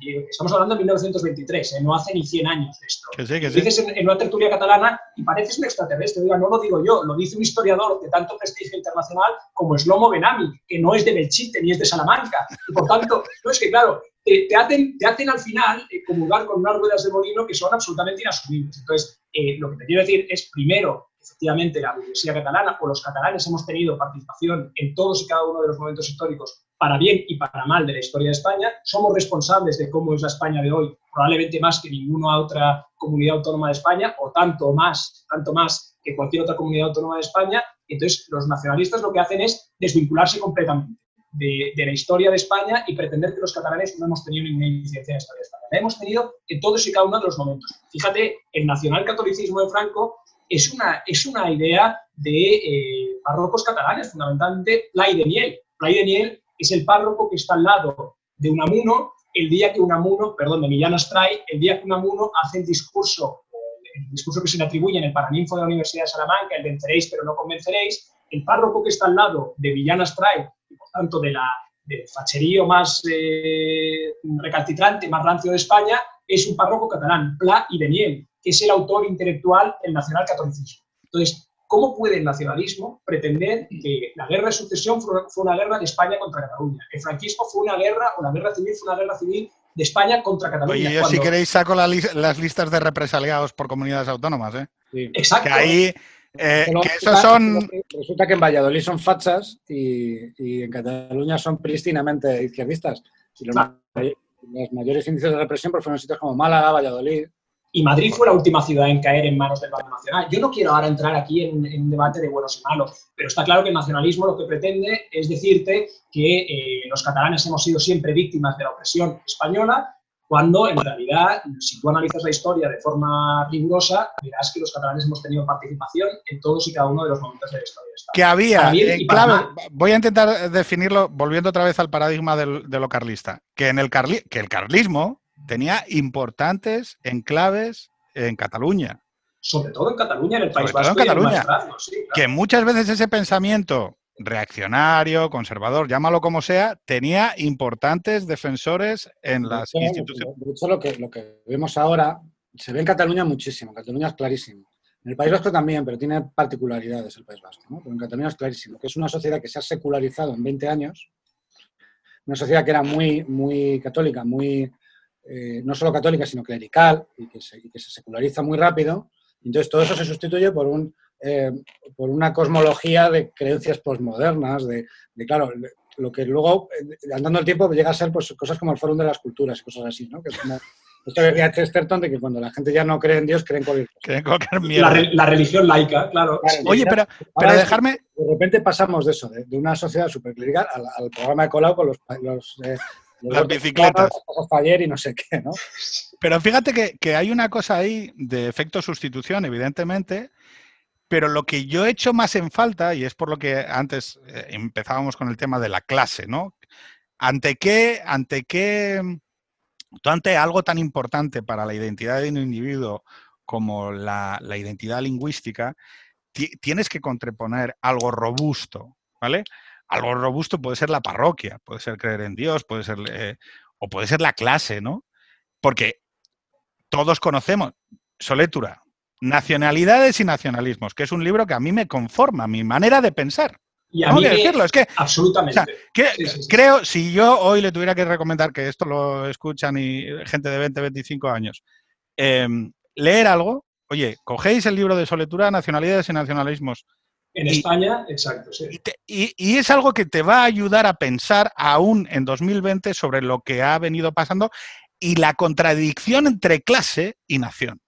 Speaker 2: eh, estamos hablando de 1923, eh, no hace ni 100 años de esto,
Speaker 1: Que sí, que
Speaker 2: lo
Speaker 1: sí.
Speaker 2: dices en, en una tertulia catalana y pareces un extraterrestre, Oiga, no lo digo yo, lo dice un historiador de tanto prestigio internacional como Slomo Benami, que no es de Belchite ni es de Salamanca, y por tanto, no es que claro, te, te hacen, te hacen al final eh, comulgar con unas ruedas de molino que son absolutamente inasumibles. Entonces, eh, lo que te quiero decir es, primero, efectivamente, la burguesía catalana o los catalanes hemos tenido participación en todos y cada uno de los momentos históricos para bien y para mal de la historia de España. Somos responsables de cómo es la España de hoy, probablemente más que ninguna otra comunidad autónoma de España, o tanto más, tanto más que cualquier otra comunidad autónoma de España. Entonces, los nacionalistas lo que hacen es desvincularse completamente de, de la historia de España y pretender que los catalanes no hemos tenido ninguna incidencia en la historia de España. La hemos tenido en todos y cada uno de los momentos. Fíjate, el nacionalcatolicismo de Franco es una, es una idea de eh, párrocos catalanes, fundamentalmente Play de Miel. Play de Miel es el párroco que está al lado de Unamuno el día que Unamuno, perdón, de Millán Astray, el día que Unamuno hace el discurso, el discurso que se le atribuye en el Paraninfo de la Universidad de Salamanca, el venceréis pero no convenceréis, el párroco que está al lado de Millán Astray por tanto de la, del facherío más eh, recalcitrante, más rancio de España, es un párroco catalán, Pla y Beniel, que es el autor intelectual del nacionalcatolicismo. Entonces, ¿cómo puede el nacionalismo pretender que la guerra de sucesión fue una guerra de España contra Cataluña? El franquismo fue una guerra, o la guerra civil fue una guerra civil de España contra Cataluña.
Speaker 1: Oye, yo si queréis saco las listas de represaliados por comunidades autónomas, ¿eh?
Speaker 2: Exacto.
Speaker 1: Que ahí, eh, que esos son...
Speaker 3: Resulta que en Valladolid son fachas y, en Cataluña son prístinamente izquierdistas. Y los, mayores índices de represión fueron sitios como Málaga, Valladolid.
Speaker 2: Y Madrid fue la última ciudad en caer en manos del bando nacional. Yo no quiero ahora entrar aquí en, un debate de buenos y malos, pero está claro que el nacionalismo lo que pretende es decirte que eh, los catalanes hemos sido siempre víctimas de la opresión española, cuando en realidad, si tú analizas la historia de forma rigurosa, verás que los catalanes hemos tenido participación en todos y cada uno de los momentos de la historia.
Speaker 1: Que había, eh, claro, voy a intentar definirlo volviendo otra vez al paradigma de lo carlista, que en el, que el carlismo tenía importantes enclaves en Cataluña.
Speaker 2: Sobre todo en Cataluña, en el País
Speaker 1: Vasco. en Cataluña. Que muchas veces ese pensamiento reaccionario, conservador, llámalo como sea, tenía importantes defensores en las instituciones.
Speaker 3: De hecho, lo que, lo que vemos ahora se ve en Cataluña muchísimo. Cataluña es clarísimo. En el País Vasco también, pero tiene particularidades el País Vasco. Pero en Cataluña es clarísimo, que es una sociedad que se ha secularizado en 20 años, una sociedad que era muy, muy católica, muy eh, no solo católica, sino clerical, y que, se, seculariza muy rápido. Entonces, todo eso se sustituye por, un, eh, por una cosmología de creencias posmodernas, de, claro, lo que luego, eh, andando el tiempo, llega a ser pues, cosas como el Fórum de las Culturas y cosas así, ¿no? Que es como esto que decía Chesterton de que cuando la gente ya no cree en Dios, creen cualquier
Speaker 2: cosa. La, religión laica, claro.
Speaker 1: Oye, pero, pero dejarme...
Speaker 3: De repente pasamos de eso, de, una sociedad superclerical al, al programa de Colau con los, los
Speaker 1: las bicicletas.
Speaker 3: Hasta ayer y no sé qué, ¿no?
Speaker 1: Pero fíjate que, hay una cosa ahí de efecto sustitución, evidentemente, pero lo que yo he hecho más en falta, y es por lo que antes eh, empezábamos con el tema de la clase, ¿no? ¿Ante qué, ante qué, ante algo tan importante para la identidad de un individuo como la, identidad lingüística, tienes que contraponer algo robusto, ¿vale? algo robusto puede ser la parroquia, puede ser creer en Dios, puede ser, eh, o puede ser la clase, ¿no? Porque todos conocemos, Soletura, Nacionalidades y Nacionalismos, que es un libro que a mí me conforma, mi manera de pensar.
Speaker 2: Y a mí decirlo, es que
Speaker 1: absolutamente. Creo, si yo hoy le tuviera que recomendar que esto lo escuchan y gente de 20, 25 años, em, leer algo, oye, cogéis el libro de Soletura, Nacionalidades y Nacionalismos
Speaker 2: en España, exacto, sí.
Speaker 1: Y, es algo que te va a ayudar a pensar aún en 2020 sobre lo que ha venido pasando y la contradicción entre clase y nación.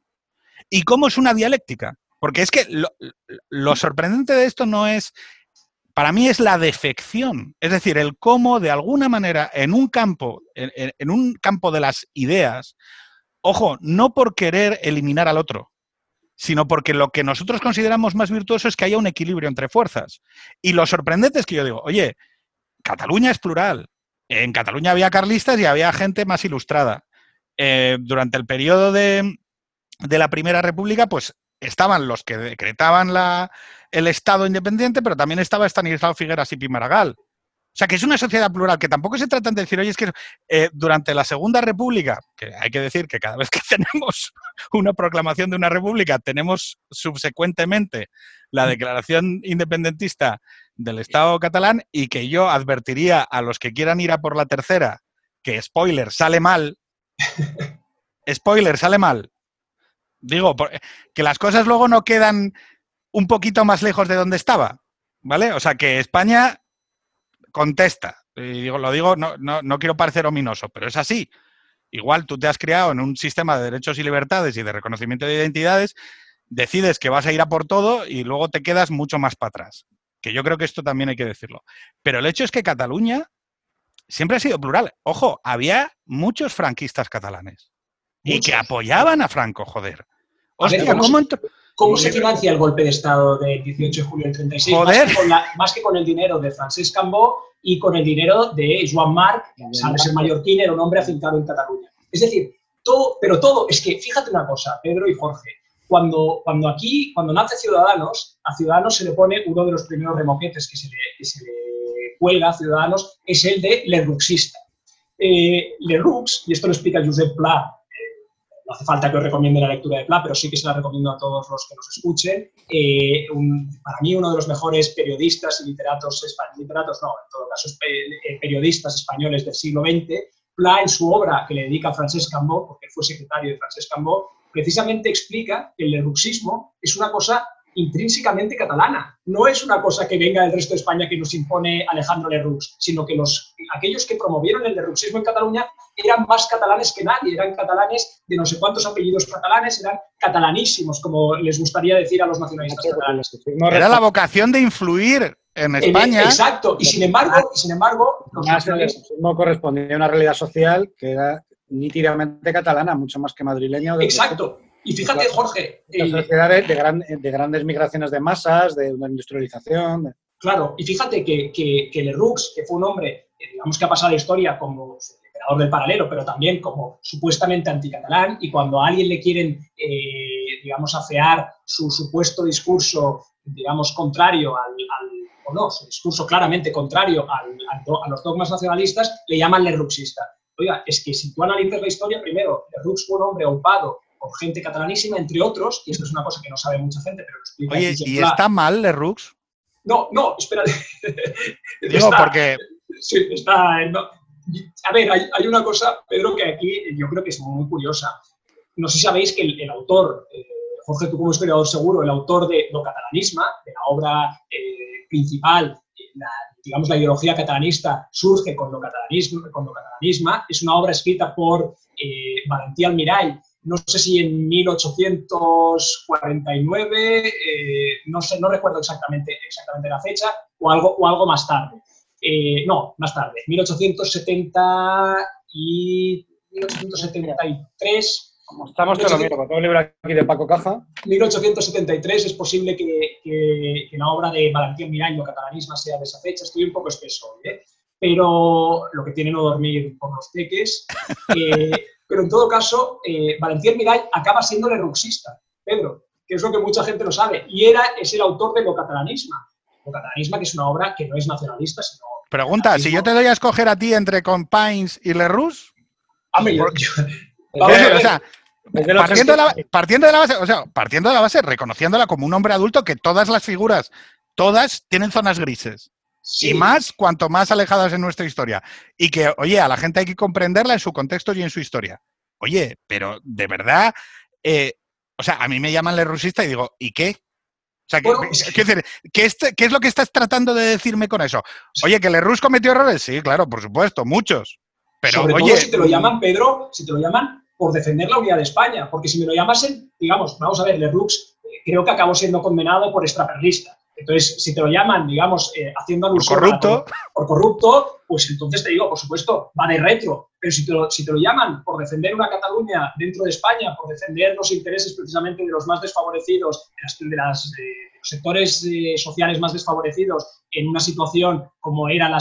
Speaker 1: Y cómo es una dialéctica. Porque es que lo, sorprendente de esto no es, para mí es la defección. Es decir, el cómo de alguna manera en un campo, en un campo de las ideas, ojo, no por querer eliminar al otro, sino porque lo que nosotros consideramos más virtuoso es que haya un equilibrio entre fuerzas. Y lo sorprendente es que yo digo, oye, Cataluña es plural. En Cataluña había carlistas y había gente más ilustrada. Eh, durante el periodo de, la Primera República, pues estaban los que decretaban la, el Estado independiente, pero también estaba Estanislao Figueras y Pimaragall. O sea, que es una sociedad plural, que tampoco se trata de decir, oye, es que eh, durante la Segunda República, que hay que decir que cada vez que tenemos una proclamación de una república, tenemos subsecuentemente la declaración independentista del Estado catalán y que yo advertiría a los que quieran ir a por la tercera que, spoiler, sale mal. spoiler, sale mal. Digo, que las cosas luego no quedan un poquito más lejos de donde estaba. ¿Vale? O sea, que España contesta. Y digo, lo digo, no, no, no quiero parecer ominoso, pero es así. Igual tú te has criado en un sistema de derechos y libertades y de reconocimiento de identidades, decides que vas a ir a por todo y luego te quedas mucho más para atrás. Que yo creo que esto también hay que decirlo. Pero el hecho es que Cataluña siempre ha sido plural. Ojo, había muchos franquistas catalanes y que apoyaban a Franco, joder.
Speaker 2: Hostia, ¿cómo, ¿Cómo se financia el golpe de Estado del 18 de julio del 36? Más que, con el dinero de Francesc Cambó y con el dinero de Joan Marc, sabes, el mallorquín, era un hombre afincado en Cataluña. Es decir, todo, pero todo, es que fíjate una cosa, Pedro y Jorge, cuando, cuando aquí, cuando nace Ciudadanos, a Ciudadanos se le pone uno de los primeros remoquetes que se le, cuelga Ciudadanos es el de Lerruxista. Eh, Lerrux, y esto lo explica Josep Pla, no hace falta que os recomiende la lectura de Pla, pero sí que se la recomiendo a todos los que nos escuchen. Eh, para mí uno de los mejores periodistas y literatos, literatos no, en todo caso, periodistas españoles del siglo XX, Pla en su obra que le dedica a Francesc Cambó, porque fue secretario de Francesc Cambó, precisamente explica que el lerruxismo es una cosa intrínsecamente catalana. No es una cosa que venga del resto de España que nos impone Alejandro Lerroux, sino que los, aquellos que promovieron el lerruxismo en Cataluña eran más catalanes que nadie, eran catalanes de no sé cuántos apellidos catalanes, eran catalanísimos, como les gustaría decir a los nacionalistas catalanes.
Speaker 1: Era la vocación de influir en España.
Speaker 2: Exacto, y sin embargo, y sin embargo
Speaker 3: el correspondía a una realidad social que era nítidamente catalana, mucho más que madrileña.
Speaker 2: Exacto. Y fíjate, Jorge.
Speaker 3: La sociedad de, de, grandes migraciones de masas, de una industrialización.
Speaker 2: Claro, y fíjate que, que, que Lerroux, que fue un hombre, digamos que ha pasado la historia como emperador del paralelo, pero también como supuestamente anticatalán, y cuando a alguien le quieren, eh, digamos, afear su supuesto discurso, digamos, contrario al, o no, su discurso claramente contrario al, a los dogmas nacionalistas, le llaman lerruxista. Oiga, es que si tú analizas la historia, primero, Lerroux fue un hombre ocupado por gente catalanísima, entre otros, y esto es una cosa que no sabe mucha gente, pero lo explica.
Speaker 1: Oye, ¿y está mal Lerroux?
Speaker 2: No, no, espérate.
Speaker 1: Digo, porque...
Speaker 2: Sí, está... A ver, hay, una cosa, Pedro, que aquí yo creo que es muy curiosa. No sé si sabéis que el, autor, eh, Jorge, tú como historiador seguro, el autor de Lo Catalanismo, de la obra eh, principal, la, digamos, la ideología catalanista surge con lo catalanismo, con lo catalanismo. Es una obra escrita por eh, Valentí Almirall, no sé si en 1849, eh, no sé, no recuerdo exactamente, exactamente la fecha, o algo, o algo más tarde. Eh, no, más tarde, 1870 y 1873.
Speaker 3: Como estamos, te lo miro, tengo un libro aquí de Paco Caja.
Speaker 2: 1873 es posible que, que, la obra de Valentín Mirall, lo catalanismo, sea de esa fecha. Estoy un poco espeso, ¿eh? pero lo que tiene no dormir por los teques. Eh, pero en todo caso, eh, Valentín Mirall acaba siendo lerruxista, Pedro, que es lo que mucha gente no sabe, y era, es el autor de Lo Catalanismo. Lo Catalanismo, que es una obra que no es nacionalista, sino...
Speaker 1: Pregunta, si yo te doy a escoger a ti entre Compains y Lerroux... o sea, partiendo de, la, partiendo de la base, o sea, partiendo de la base, reconociéndola como un hombre adulto que todas las figuras, todas tienen zonas grises. Y más cuanto más alejadas en nuestra historia. Y que, oye, a la gente hay que comprenderla en su contexto y en su historia. Oye, pero de verdad, eh, o sea, a mí me llaman lerrusista y digo, ¿y qué? O sea, ¿qué, es lo que estás tratando de decirme con eso? Oye, ¿que Lerrus cometió errores? Sí, claro, por supuesto, muchos. Pero,
Speaker 2: Sobre
Speaker 1: oye,
Speaker 2: todo si te lo llaman, Pedro, si te lo llaman por defender la unidad de España, porque si me lo llamasen, digamos, vamos a ver, Lerrux eh, creo que acabó siendo condenado por extraperlista. Entonces, si te lo llaman, digamos, eh, haciendo alusión
Speaker 1: por corrupto.
Speaker 2: por corrupto, pues entonces te digo, por supuesto, va de retro. Pero si te, lo, si te lo llaman por defender una Cataluña dentro de España, por defender los intereses precisamente de los más desfavorecidos, de, las, de los sectores eh, sociales más desfavorecidos, en una situación como era la,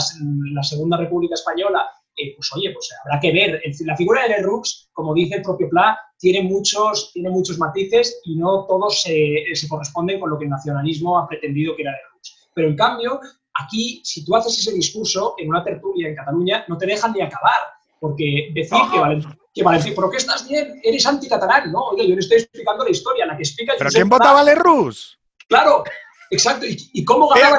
Speaker 2: la Segunda República Española, eh, pues oye, pues habrá que ver. La figura de Lerroux, como dice el propio Pla, tiene muchos, tiene muchos matices y no todos se, corresponden con lo que el nacionalismo ha pretendido que era Lerroux. Pero en cambio, aquí, si tú haces ese discurso en una tertulia en Cataluña, no te dejan ni acabar. Porque decir que, Valentín, que Valentín, ¿pero qué estás bien? Eres anticatalán, ¿no? Oye, yo le estoy explicando la historia, la que explica...
Speaker 1: ¿Pero quién votaba Lerroux?
Speaker 2: Claro, Exacto. ¿Y, cómo ganaba?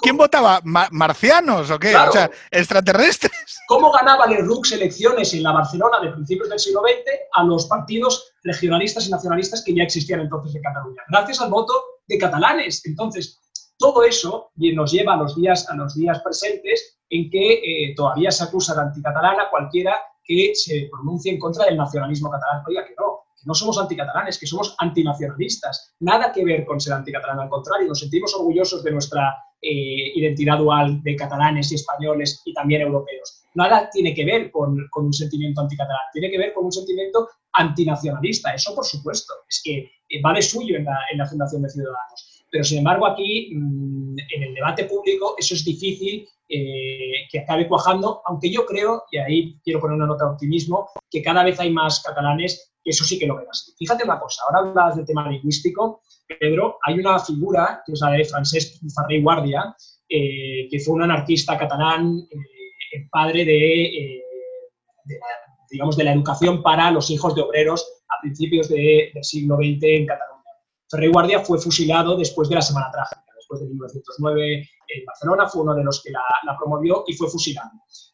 Speaker 1: ¿Quién votaba? ¿Marcianos o qué? O sea, extraterrestres.
Speaker 2: ¿Cómo ganaba Lerroux elecciones en la Barcelona de principios del siglo XX a los partidos regionalistas y nacionalistas que ya existían entonces en Cataluña? Gracias al voto de catalanes. Entonces, todo eso nos lleva a los días, a los días presentes en que eh, todavía se acusa de anticatalana cualquiera que se pronuncie en contra del nacionalismo catalán. Oiga, que no, no somos anticatalanes, que somos antinacionalistas. Nada que ver con ser anticatalán, al contrario, nos sentimos orgullosos de nuestra eh, identidad dual de catalanes y españoles y también europeos. Nada tiene que ver con, un sentimiento anticatalán, tiene que ver con un sentimiento antinacionalista, eso por supuesto, es que eh, va de suyo en la, Fundación de Ciudadanos. Pero sin embargo aquí, mm, en el debate público, eso es difícil eh, que acabe cuajando, aunque yo creo, y ahí quiero poner una nota de optimismo, que cada vez hay más catalanes eso sí que lo ven así. Fíjate una cosa, ahora hablas del tema lingüístico, Pedro, hay una figura, que es la de Francesc Ferrer Guardia, que fue un anarquista catalán, el padre de, digamos, de la educación para los hijos de obreros a principios del siglo XX en Cataluña. Ferrer Guardia fue fusilado después de la Semana Trágica, de 1909 en Barcelona, fue uno de los que la, promovió y fue fusilado.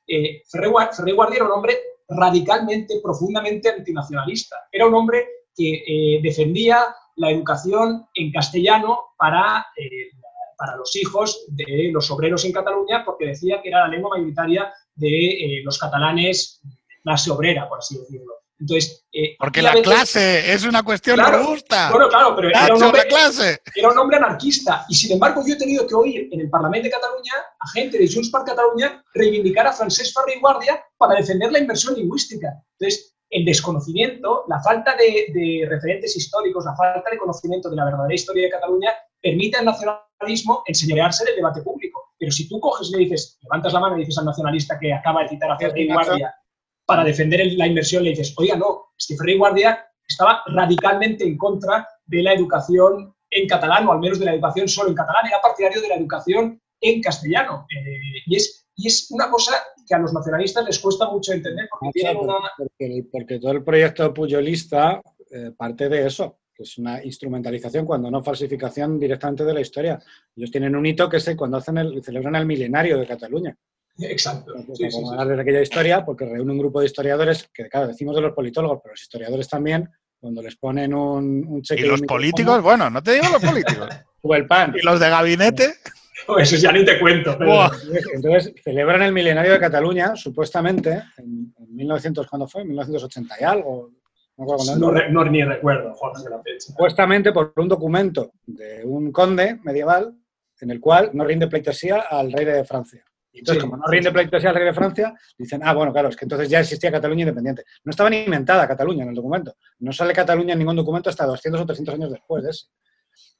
Speaker 2: Eh, Ferrer, Guardia era un hombre radicalmente, profundamente antinacionalista. Era un hombre que eh, defendía la educación en castellano para, eh, para los hijos de los obreros en Cataluña, porque decía que era la lengua mayoritaria de los catalanes clase obrera, por así decirlo. Entonces,
Speaker 1: eh, Porque la clase es una cuestión robusta.
Speaker 2: Bueno, claro, pero era un, hombre, clase. era un, hombre, anarquista. Y sin embargo, yo he tenido que oír en el Parlamento de Cataluña a gente de Junts per Cataluña reivindicar a Francesc Ferrer y Guardia para defender la inversión lingüística. Entonces, el desconocimiento, la falta de, referentes históricos, la falta de conocimiento de la verdadera historia de Cataluña permite al nacionalismo enseñarse del debate público. Pero si tú coges y le dices, levantas la mano y dices al nacionalista que acaba de citar a Ferrer y Guardia para defender la inversión le dices, oiga, no, que Ferrer Guardia estaba radicalmente en contra de la educación en catalán, o al menos de la educación solo en catalán, era partidario de la educación en castellano. Eh, y, es, y es una cosa que a los nacionalistas les cuesta mucho entender
Speaker 3: porque, porque, todo el proyecto puyolista eh, parte de eso, que es una instrumentalización, cuando no falsificación directamente de la historia. Ellos tienen un hito que es cuando hacen el, celebran el milenario de Cataluña.
Speaker 2: Exacto.
Speaker 3: hablar de aquella historia, porque reúne un grupo de historiadores, que claro, decimos de los politólogos, pero los historiadores también, cuando les ponen un, cheque...
Speaker 1: Y los políticos, bueno, no te digo los políticos.
Speaker 3: o el pan.
Speaker 1: ¿Y los de gabinete?
Speaker 2: Eso ya ni te cuento.
Speaker 3: Entonces, celebran el milenario de Cataluña, supuestamente, en, 1900, ¿cuándo fue? 1980 y algo.
Speaker 2: No, no, ni recuerdo, Jorge, la fecha.
Speaker 3: Supuestamente por un documento de un conde medieval en el cual no rinde pleitesía al rey de Francia. Entonces, como no rinde pleitesía al rey de Francia, dicen, ah, bueno, claro, es que entonces ya existía Cataluña independiente. No estaba ni inventada Cataluña en el documento. No sale Cataluña en ningún documento hasta 200 o 300 años después de ese.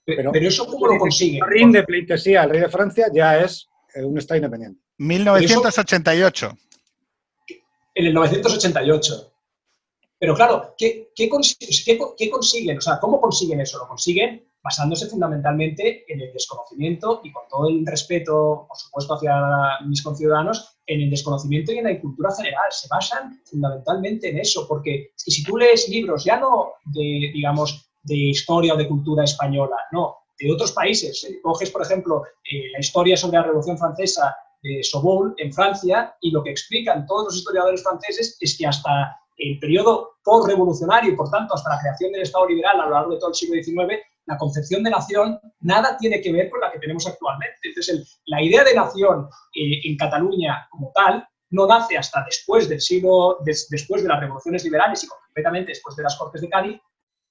Speaker 2: Pero, eso cómo lo consigue.
Speaker 3: No rinde pleitesía al rey de Francia, ya es eh, un Estado independiente.
Speaker 1: 1988.
Speaker 2: En el 988. Pero claro, ¿qué, qué, qué consiguen? O sea, ¿cómo consiguen eso? Lo consiguen basándose fundamentalmente en el desconocimiento y con todo el respeto, por supuesto, hacia mis conciudadanos, en el desconocimiento y en la cultura general. Se basan fundamentalmente en eso, porque si tú lees libros ya no de, digamos, de historia o de cultura española, no, de otros países. Coges, por ejemplo, eh, la historia sobre la Revolución Francesa de Sorbonne en Francia y lo que explican todos los historiadores franceses es que hasta el periodo post-revolucionario y, por tanto, hasta la creación del Estado liberal a lo largo de todo el siglo XIX, la concepción de nación nada tiene que ver con la que tenemos actualmente. Entonces, la idea de nación eh, en Cataluña como tal no nace hasta después del siglo, después de las revoluciones liberales y completamente después de las Cortes de Cádiz,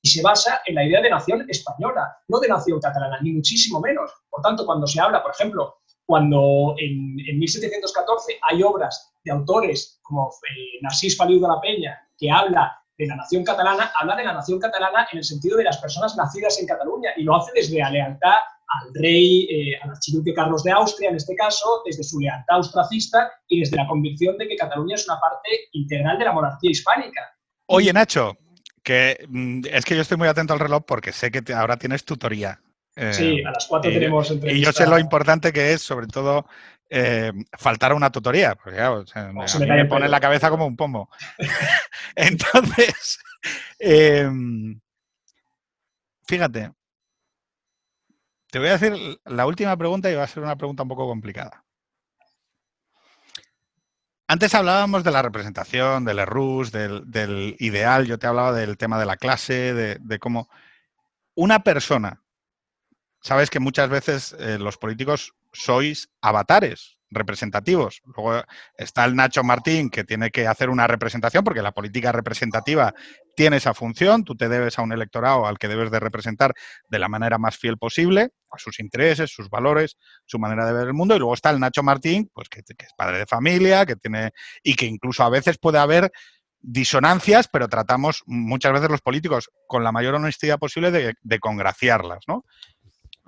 Speaker 2: y se basa en la idea de nación española, no de nación catalana, ni muchísimo menos. Por tanto, cuando se habla, por ejemplo, cuando en, 1714 hay obras de autores como eh, Narcís Feliu de la Peña, que habla de la nación catalana, habla de la nación catalana en el sentido de las personas nacidas en Cataluña y lo hace desde la lealtad al rey, eh, al archiduque Carlos de Austria en este caso, desde su lealtad austracista y desde la convicción de que Cataluña es una parte integral de la monarquía hispánica.
Speaker 1: Oye, Nacho, que mm, es que yo estoy muy atento al reloj porque sé que ahora tienes tutoría.
Speaker 2: sí, a las cuatro tenemos
Speaker 1: entrevista. Y yo sé lo importante que es, sobre todo, eh, faltar a una tutoría, porque me, pone la cabeza como un pomo. Entonces, em, fíjate, te voy a decir la última pregunta y va a ser una pregunta un poco complicada. Antes hablábamos de la representación, del ERUS, del, ideal, yo te hablaba del tema de la clase, de cómo una persona sabes que muchas veces eh, los políticos sois avatares representativos. Luego está el Nacho Martín que tiene que hacer una representación porque la política representativa tiene esa función. Tú te debes a un electorado al que debes de representar de la manera más fiel posible, a sus intereses, sus valores, su manera de ver el mundo. Y luego está el Nacho Martín, pues que, es padre de familia, que tiene y que incluso a veces puede haber disonancias, pero tratamos muchas veces los políticos con la mayor honestidad posible de, de congraciarlas, ¿no?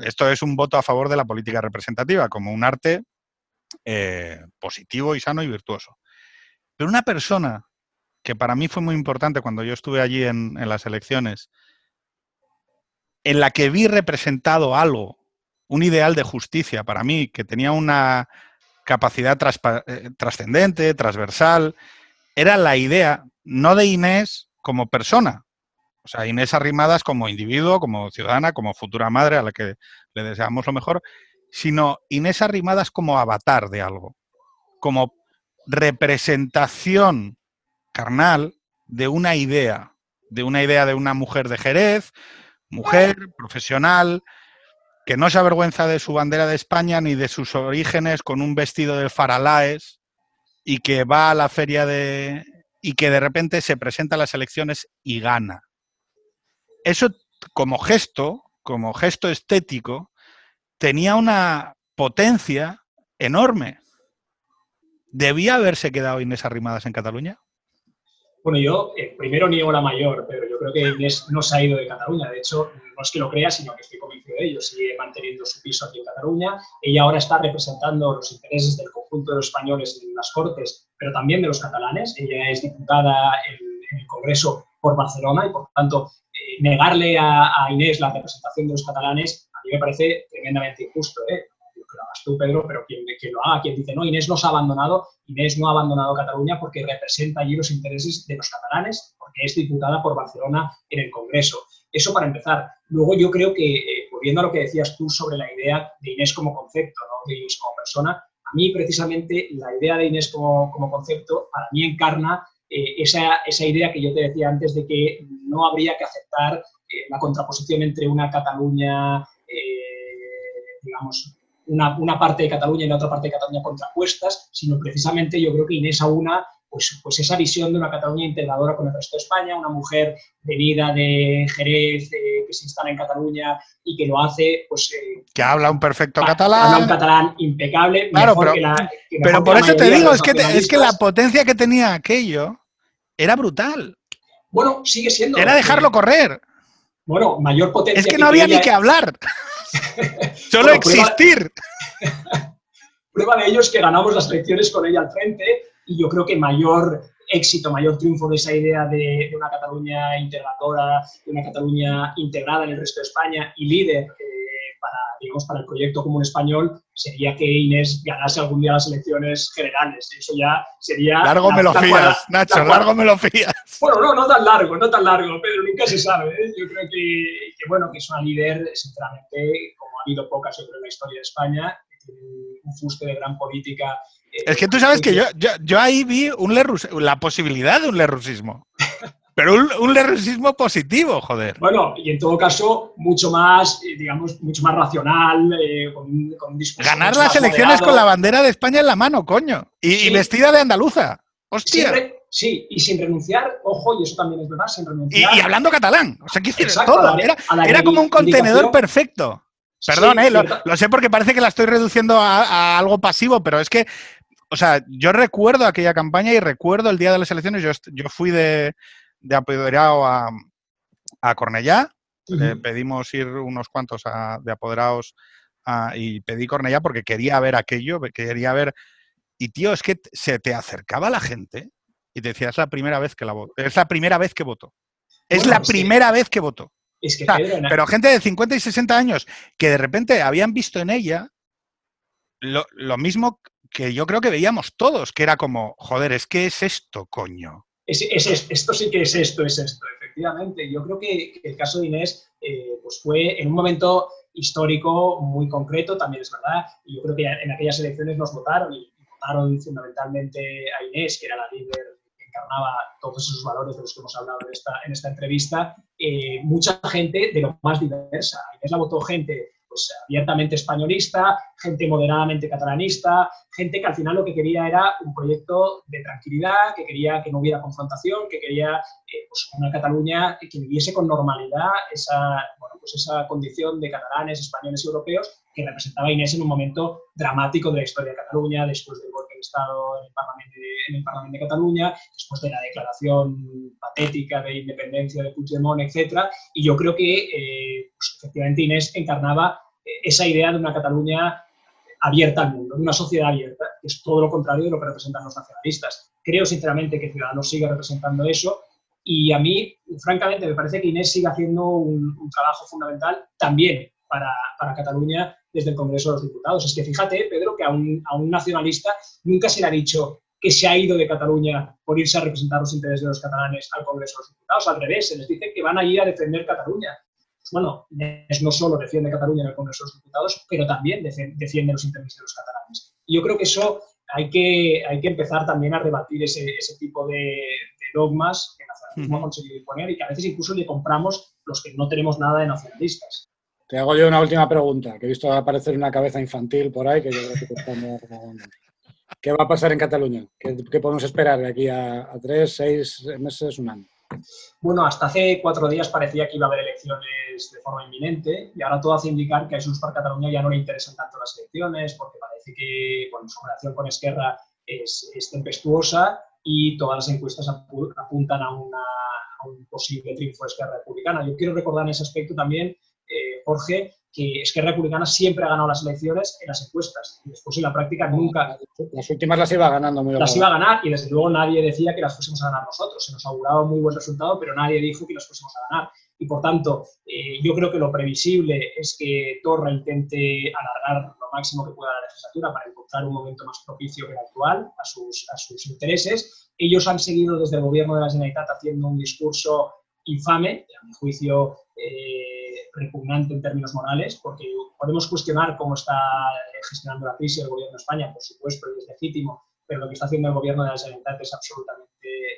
Speaker 1: Esto es un voto a favor de la política representativa, como un arte eh, positivo y sano y virtuoso. Pero una persona que para mí fue muy importante cuando yo estuve allí en, las elecciones, en la que vi representado algo, un ideal de justicia para mí, que tenía una capacidad eh, trascendente, transversal, era la idea no de Inés como persona, o sea, Inés Arrimadas como individuo, como ciudadana, como futura madre a la que le deseamos lo mejor, sino Inés Arrimadas como avatar de algo, como representación carnal de una idea, de una idea de una mujer de Jerez, mujer, profesional, que no se avergüenza de su bandera de España ni de sus orígenes con un vestido de faralaes y que va a la feria de... y que de repente se presenta a las elecciones y gana. Eso como gesto, como gesto estético, tenía una potencia enorme. ¿Debía haberse quedado Inés Arrimadas en Cataluña?
Speaker 2: Bueno, yo eh, primero niego la mayor, pero yo creo que Inés no se ha ido de Cataluña. De hecho, no es que lo crea, sino que estoy convencido de ello. Sigue manteniendo su piso aquí en Cataluña. Ella ahora está representando los intereses del conjunto de los españoles en las Cortes, pero también de los catalanes. Ella es diputada en, el Congreso por Barcelona y, por tanto, negarle a, Inés la representación de los catalanes a mí me parece tremendamente injusto. ¿eh? que lo hagas tú, Pedro, pero quien, lo haga, quien dice, no, Inés nos ha abandonado, Inés no ha abandonado Cataluña porque representa allí los intereses de los catalanes, porque es diputada por Barcelona en el Congreso. Eso para empezar. Luego yo creo que, eh, volviendo a lo que decías tú sobre la idea de Inés como concepto, ¿no? de Inés como persona, a mí precisamente la idea de Inés como, como concepto, para mí encarna eh, esa, esa, idea que yo te decía antes de que no habría que aceptar eh, la contraposición entre una Cataluña, digamos, una, parte de Cataluña y la otra parte de Cataluña contrapuestas, sino precisamente yo creo que Inés aúna pues, pues esa visión de una Cataluña integradora con el resto de España, una mujer venida de Jerez, que se instala en Cataluña y que lo hace, pues...
Speaker 1: Eh, que habla un perfecto catalán.
Speaker 2: Habla un catalán impecable.
Speaker 1: Claro, pero, pero por eso te digo, es que, es que la potencia que tenía aquello era brutal.
Speaker 2: Bueno, sigue siendo.
Speaker 1: Era dejarlo correr.
Speaker 2: Bueno, mayor potencia.
Speaker 1: Es que, no había ni que hablar. Solo existir.
Speaker 2: Prueba, de ello es que ganamos las elecciones con ella al frente y yo creo que mayor éxito, mayor triunfo de esa idea de, una Cataluña integradora, de una Cataluña integrada en el resto de España y líder para, el proyecto común español sería que Inés ganase algún día las elecciones generales. Eso ya sería...
Speaker 1: Largo me lo fías, Nacho, largo me lo fías.
Speaker 2: Bueno, no, no tan largo, no tan largo, pero nunca se sabe. ¿eh? Yo creo que, que, bueno, que es una líder, sinceramente, como ha habido pocas en la historia de España, que tiene un fuste de gran política.
Speaker 1: Eh, es que tú sabes que yo, yo, yo ahí vi un la posibilidad de un lerrusismo. Pero un, un positivo, joder.
Speaker 2: Bueno, y en todo caso, mucho más, eh, digamos, mucho más racional, eh, con, con,
Speaker 1: discurso. Ganar las elecciones con la bandera de España en la mano, coño. Y, sí. y vestida de andaluza. Hostia.
Speaker 2: Siempre, sí, y sin renunciar, ojo, y eso también es verdad, sin renunciar.
Speaker 1: Y, y hablando catalán. O sea, que todo. Era, era como un contenedor perfecto. Perdón, sí, eh, lo, lo, sé porque parece que la estoy reduciendo a, a, algo pasivo, pero es que, o sea, yo recuerdo aquella campaña y recuerdo el día de las elecciones, yo, yo fui de, de apoderados a, a Cornellá. Uh -huh. eh, pedimos ir unos cuantos a, de apoderados a, y pedí Cornellá porque quería ver aquello, quería ver. Y tío, es que se te acercaba la gente y te decía, es la primera vez que la voto. Es la primera vez que voto. Es bueno, la primera que, vez que voto.
Speaker 2: Es que
Speaker 1: o sea, pero gente de 50 y 60 años que de repente habían visto en ella lo, lo mismo que yo creo que veíamos todos, que era como, joder, es que es esto, coño
Speaker 2: es, es, esto sí que es esto, es esto, efectivamente. Yo creo que, el caso de Inés eh, pues fue en un momento histórico muy concreto, también es verdad, y yo creo que en aquellas elecciones nos votaron y, votaron fundamentalmente a Inés, que era la líder que encarnaba todos esos valores de los que hemos hablado en esta, en esta entrevista, eh, mucha gente de lo más diversa. Inés la votó gente pues, abiertamente españolista, gente moderadamente catalanista, gente que al final lo que quería era un proyecto de tranquilidad, que quería que no hubiera confrontación, que quería eh, pues una Cataluña que viviese con normalidad esa, bueno, pues esa condición de catalanes, españoles y europeos que representaba Inés en un momento dramático de la historia de Cataluña, después del golpe de Estado en el Parlamento de, en el Parlamento de Cataluña, después de la declaración patética de independencia de Puigdemont, etc. Y yo creo que eh, pues, efectivamente Inés encarnaba eh, esa idea de una Cataluña abierta al mundo, de una sociedad abierta, que es todo lo contrario de lo que representan los nacionalistas. Creo sinceramente que Ciudadanos sigue representando eso y a mí, francamente, me parece que Inés sigue haciendo un, trabajo fundamental también para, para, Cataluña desde el Congreso de los Diputados. Es que fíjate, Pedro, que a un, a un nacionalista nunca se le ha dicho que se ha ido de Cataluña por irse a representar los intereses de los catalanes al Congreso de los Diputados. Al revés, se les dice que van a a defender Cataluña. Bueno, es no solo defiende Cataluña en el Congreso de los Diputados, pero también defiende los intereses de los catalanes. Y yo creo que eso hay que, hay que empezar también a rebatir ese, ese tipo de, dogmas que el nacionalismo ha conseguido imponer y que a veces incluso le compramos los que no tenemos nada de nacionalistas.
Speaker 3: Te hago yo una última pregunta, que he visto aparecer una cabeza infantil por ahí, que yo creo que ¿Qué va a pasar en Cataluña? ¿Qué, podemos esperar de aquí a, tres, seis meses, un año?
Speaker 2: Bueno, hasta hace cuatro días parecía que iba a haber elecciones de forma inminente y ahora todo hace indicar que a Junts per Cataluña ya no le interesan tanto las elecciones porque parece que su relación con Esquerra es, tempestuosa y todas las encuestas apuntan a, a un posible triunfo de Esquerra Republicana. Yo quiero recordar en ese aspecto también eh, Jorge, que Esquerra Republicana siempre ha ganado las elecciones en las encuestas. Y después en la práctica nunca...
Speaker 3: Las últimas las iba ganando muy
Speaker 2: Las iba a ganar y desde luego nadie decía que las fuésemos a ganar nosotros. Se nos auguraba muy buen resultado, pero nadie dijo que las fuésemos a ganar. Y por tanto, eh, yo creo que lo previsible es que Torra intente alargar lo máximo que pueda la legislatura para encontrar un momento más propicio que el actual a sus, a sus intereses. Ellos han seguido desde el gobierno de la Generalitat haciendo un discurso infame, a mi juicio eh, repugnante en términos morales, porque podemos cuestionar cómo está gestionando la crisis el gobierno de España, por supuesto, y es legítimo, pero lo que está haciendo el gobierno de la Generalitat es absolutamente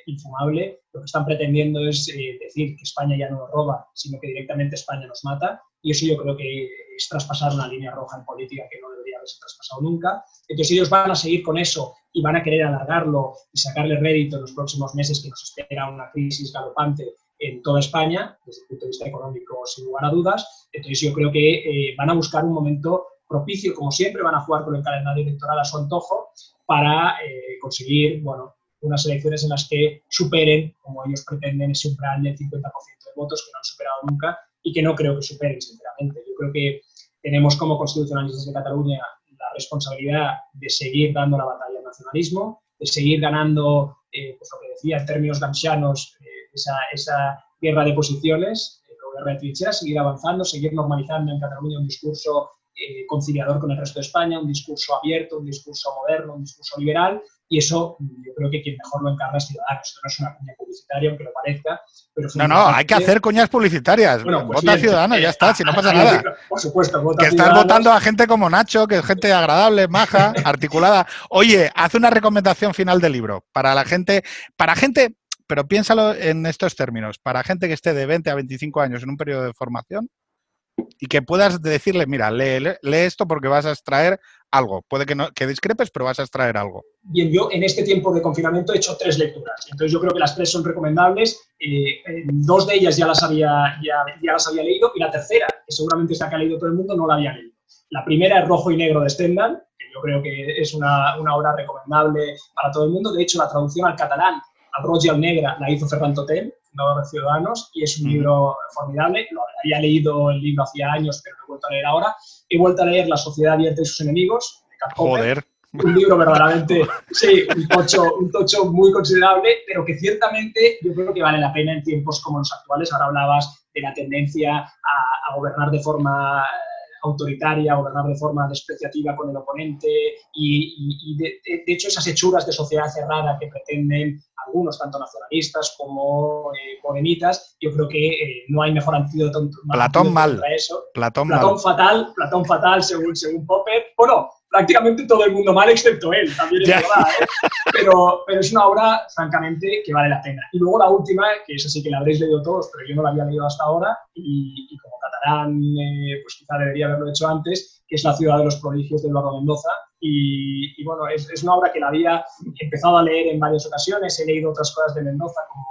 Speaker 2: infumable. Lo que están pretendiendo es eh, decir que España ya no nos roba, sino que directamente España nos mata, y eso yo creo que es traspasar una línea roja en política que no debería haberse traspasado nunca. Entonces ellos van a seguir con eso y van a querer alargarlo y sacarle rédito en los próximos meses que nos espera una crisis galopante en toda España, desde el punto de vista económico, sin lugar a dudas. Entonces, yo creo que eh, van a buscar un momento propicio, como siempre, van a jugar con el calendario electoral a su antojo para eh, conseguir, bueno, unas elecciones en las que superen, como ellos pretenden, ese umbral del 50% de votos que no han superado nunca y que no creo que superen, sinceramente. Yo creo que tenemos como constitucionalistas de Cataluña la responsabilidad de seguir dando la batalla al nacionalismo, de seguir ganando, eh, pues lo que decía en términos gansianos, esa, esa guerra de posiciones, eh, guerra de trincheras, seguir avanzando, seguir normalizando en Cataluña un discurso eh, conciliador con el resto de España, un discurso abierto, un discurso moderno, un discurso liberal, y eso yo creo que quien mejor lo encarga es Ciudadanos. Esto no es una cuña publicitaria, aunque lo parezca. Pero
Speaker 1: no, no, hay que hacer cuñas publicitarias. Bueno, pues Vota Ciudadanos, ya está, si no pasa nada.
Speaker 2: Por supuesto, vota
Speaker 1: Que estás votando a gente como Nacho, que es gente agradable, maja, articulada. Oye, haz una recomendación final del libro para la gente, para gente pero piénsalo en estos términos. Para gente que esté de 20 a 25 años en un periodo de formación y que puedas decirle, mira, lee, esto porque vas a extraer algo. Puede que, no, que discrepes, pero vas a extraer algo.
Speaker 2: Bien, yo en este tiempo de confinamiento he hecho tres lecturas. Entonces yo creo que las tres son recomendables. Eh, dos de ellas ya las, había, ya, ya las había leído y la tercera, que seguramente es la que ha leído todo el mundo, no la había leído. La primera es Rojo y Negro de Stendhal, que yo creo que es una, una obra recomendable para todo el mundo. De hecho, la traducción al catalán Roja al Negra la hizo Ferran Totel, fundador de Ciudadanos, y es un libro formidable. Lo había leído el libro hacía años, pero lo he vuelto a leer ahora. He vuelto a leer La Sociedad Abierta y sus enemigos, de
Speaker 1: Joder.
Speaker 2: Un libro verdaderamente, sí, un tocho, un tocho muy considerable, pero que ciertamente yo creo que vale la pena en tiempos como los actuales. Ahora hablabas de la tendencia a gobernar de forma autoritaria, gobernar de forma despreciativa con el oponente y, de, hecho esas hechuras de sociedad cerrada que pretenden algunos, tanto nacionalistas como eh, yo creo que eh, no hay mejor antídoto,
Speaker 1: Platón mal.
Speaker 2: eso.
Speaker 1: Platón,
Speaker 2: Platón fatal, Platón fatal según, según Popper. Bueno, prácticamente todo el mundo mal excepto él, también es verdad, ¿eh? pero, pero es una obra, francamente, que vale la pena. Y luego la última, que es así que la habréis leído todos, pero yo no la había leído hasta ahora, y, como catalán, eh, pues quizá debería haberlo hecho antes, que es La ciudad de los prodigios de Eduardo Mendoza. Y, bueno, es, es, una obra que la había empezado a leer en varias ocasiones, he leído otras cosas de Mendoza, como...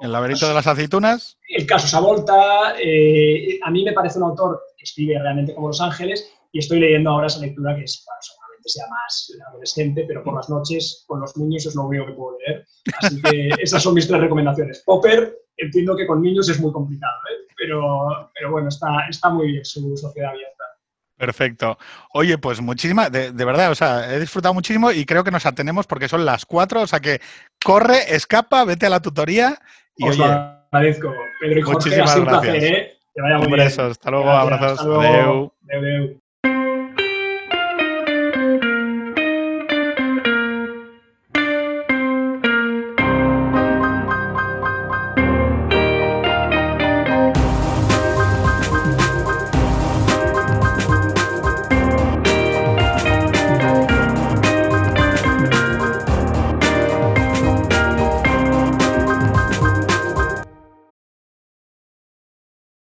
Speaker 1: ¿El laberinto de las aceitunas?
Speaker 2: El caso Savolta. Eh, a mí me parece un autor que escribe realmente como Los Ángeles, y estoy leyendo ahora esa lectura que es, seguramente sea más adolescente, pero por las noches con los niños es lo único que puedo leer. Así que esas son mis tres recomendaciones. Popper, entiendo que con niños es muy complicado, ¿eh? pero, pero bueno, está, está muy bien su sociedad abierta.
Speaker 1: Perfecto. Oye, pues muchísimas, de, verdad, o sea, he disfrutado muchísimo y creo que nos atenemos porque son las cuatro, o sea que corre, escapa, vete a la tutoría y
Speaker 2: Os lo agradezco, Pedro y Jorge,
Speaker 1: muchísimas gracias.
Speaker 2: un placer, ¿eh? Que vaya muy
Speaker 1: bien. hasta luego, abrazos.
Speaker 2: Hasta luego.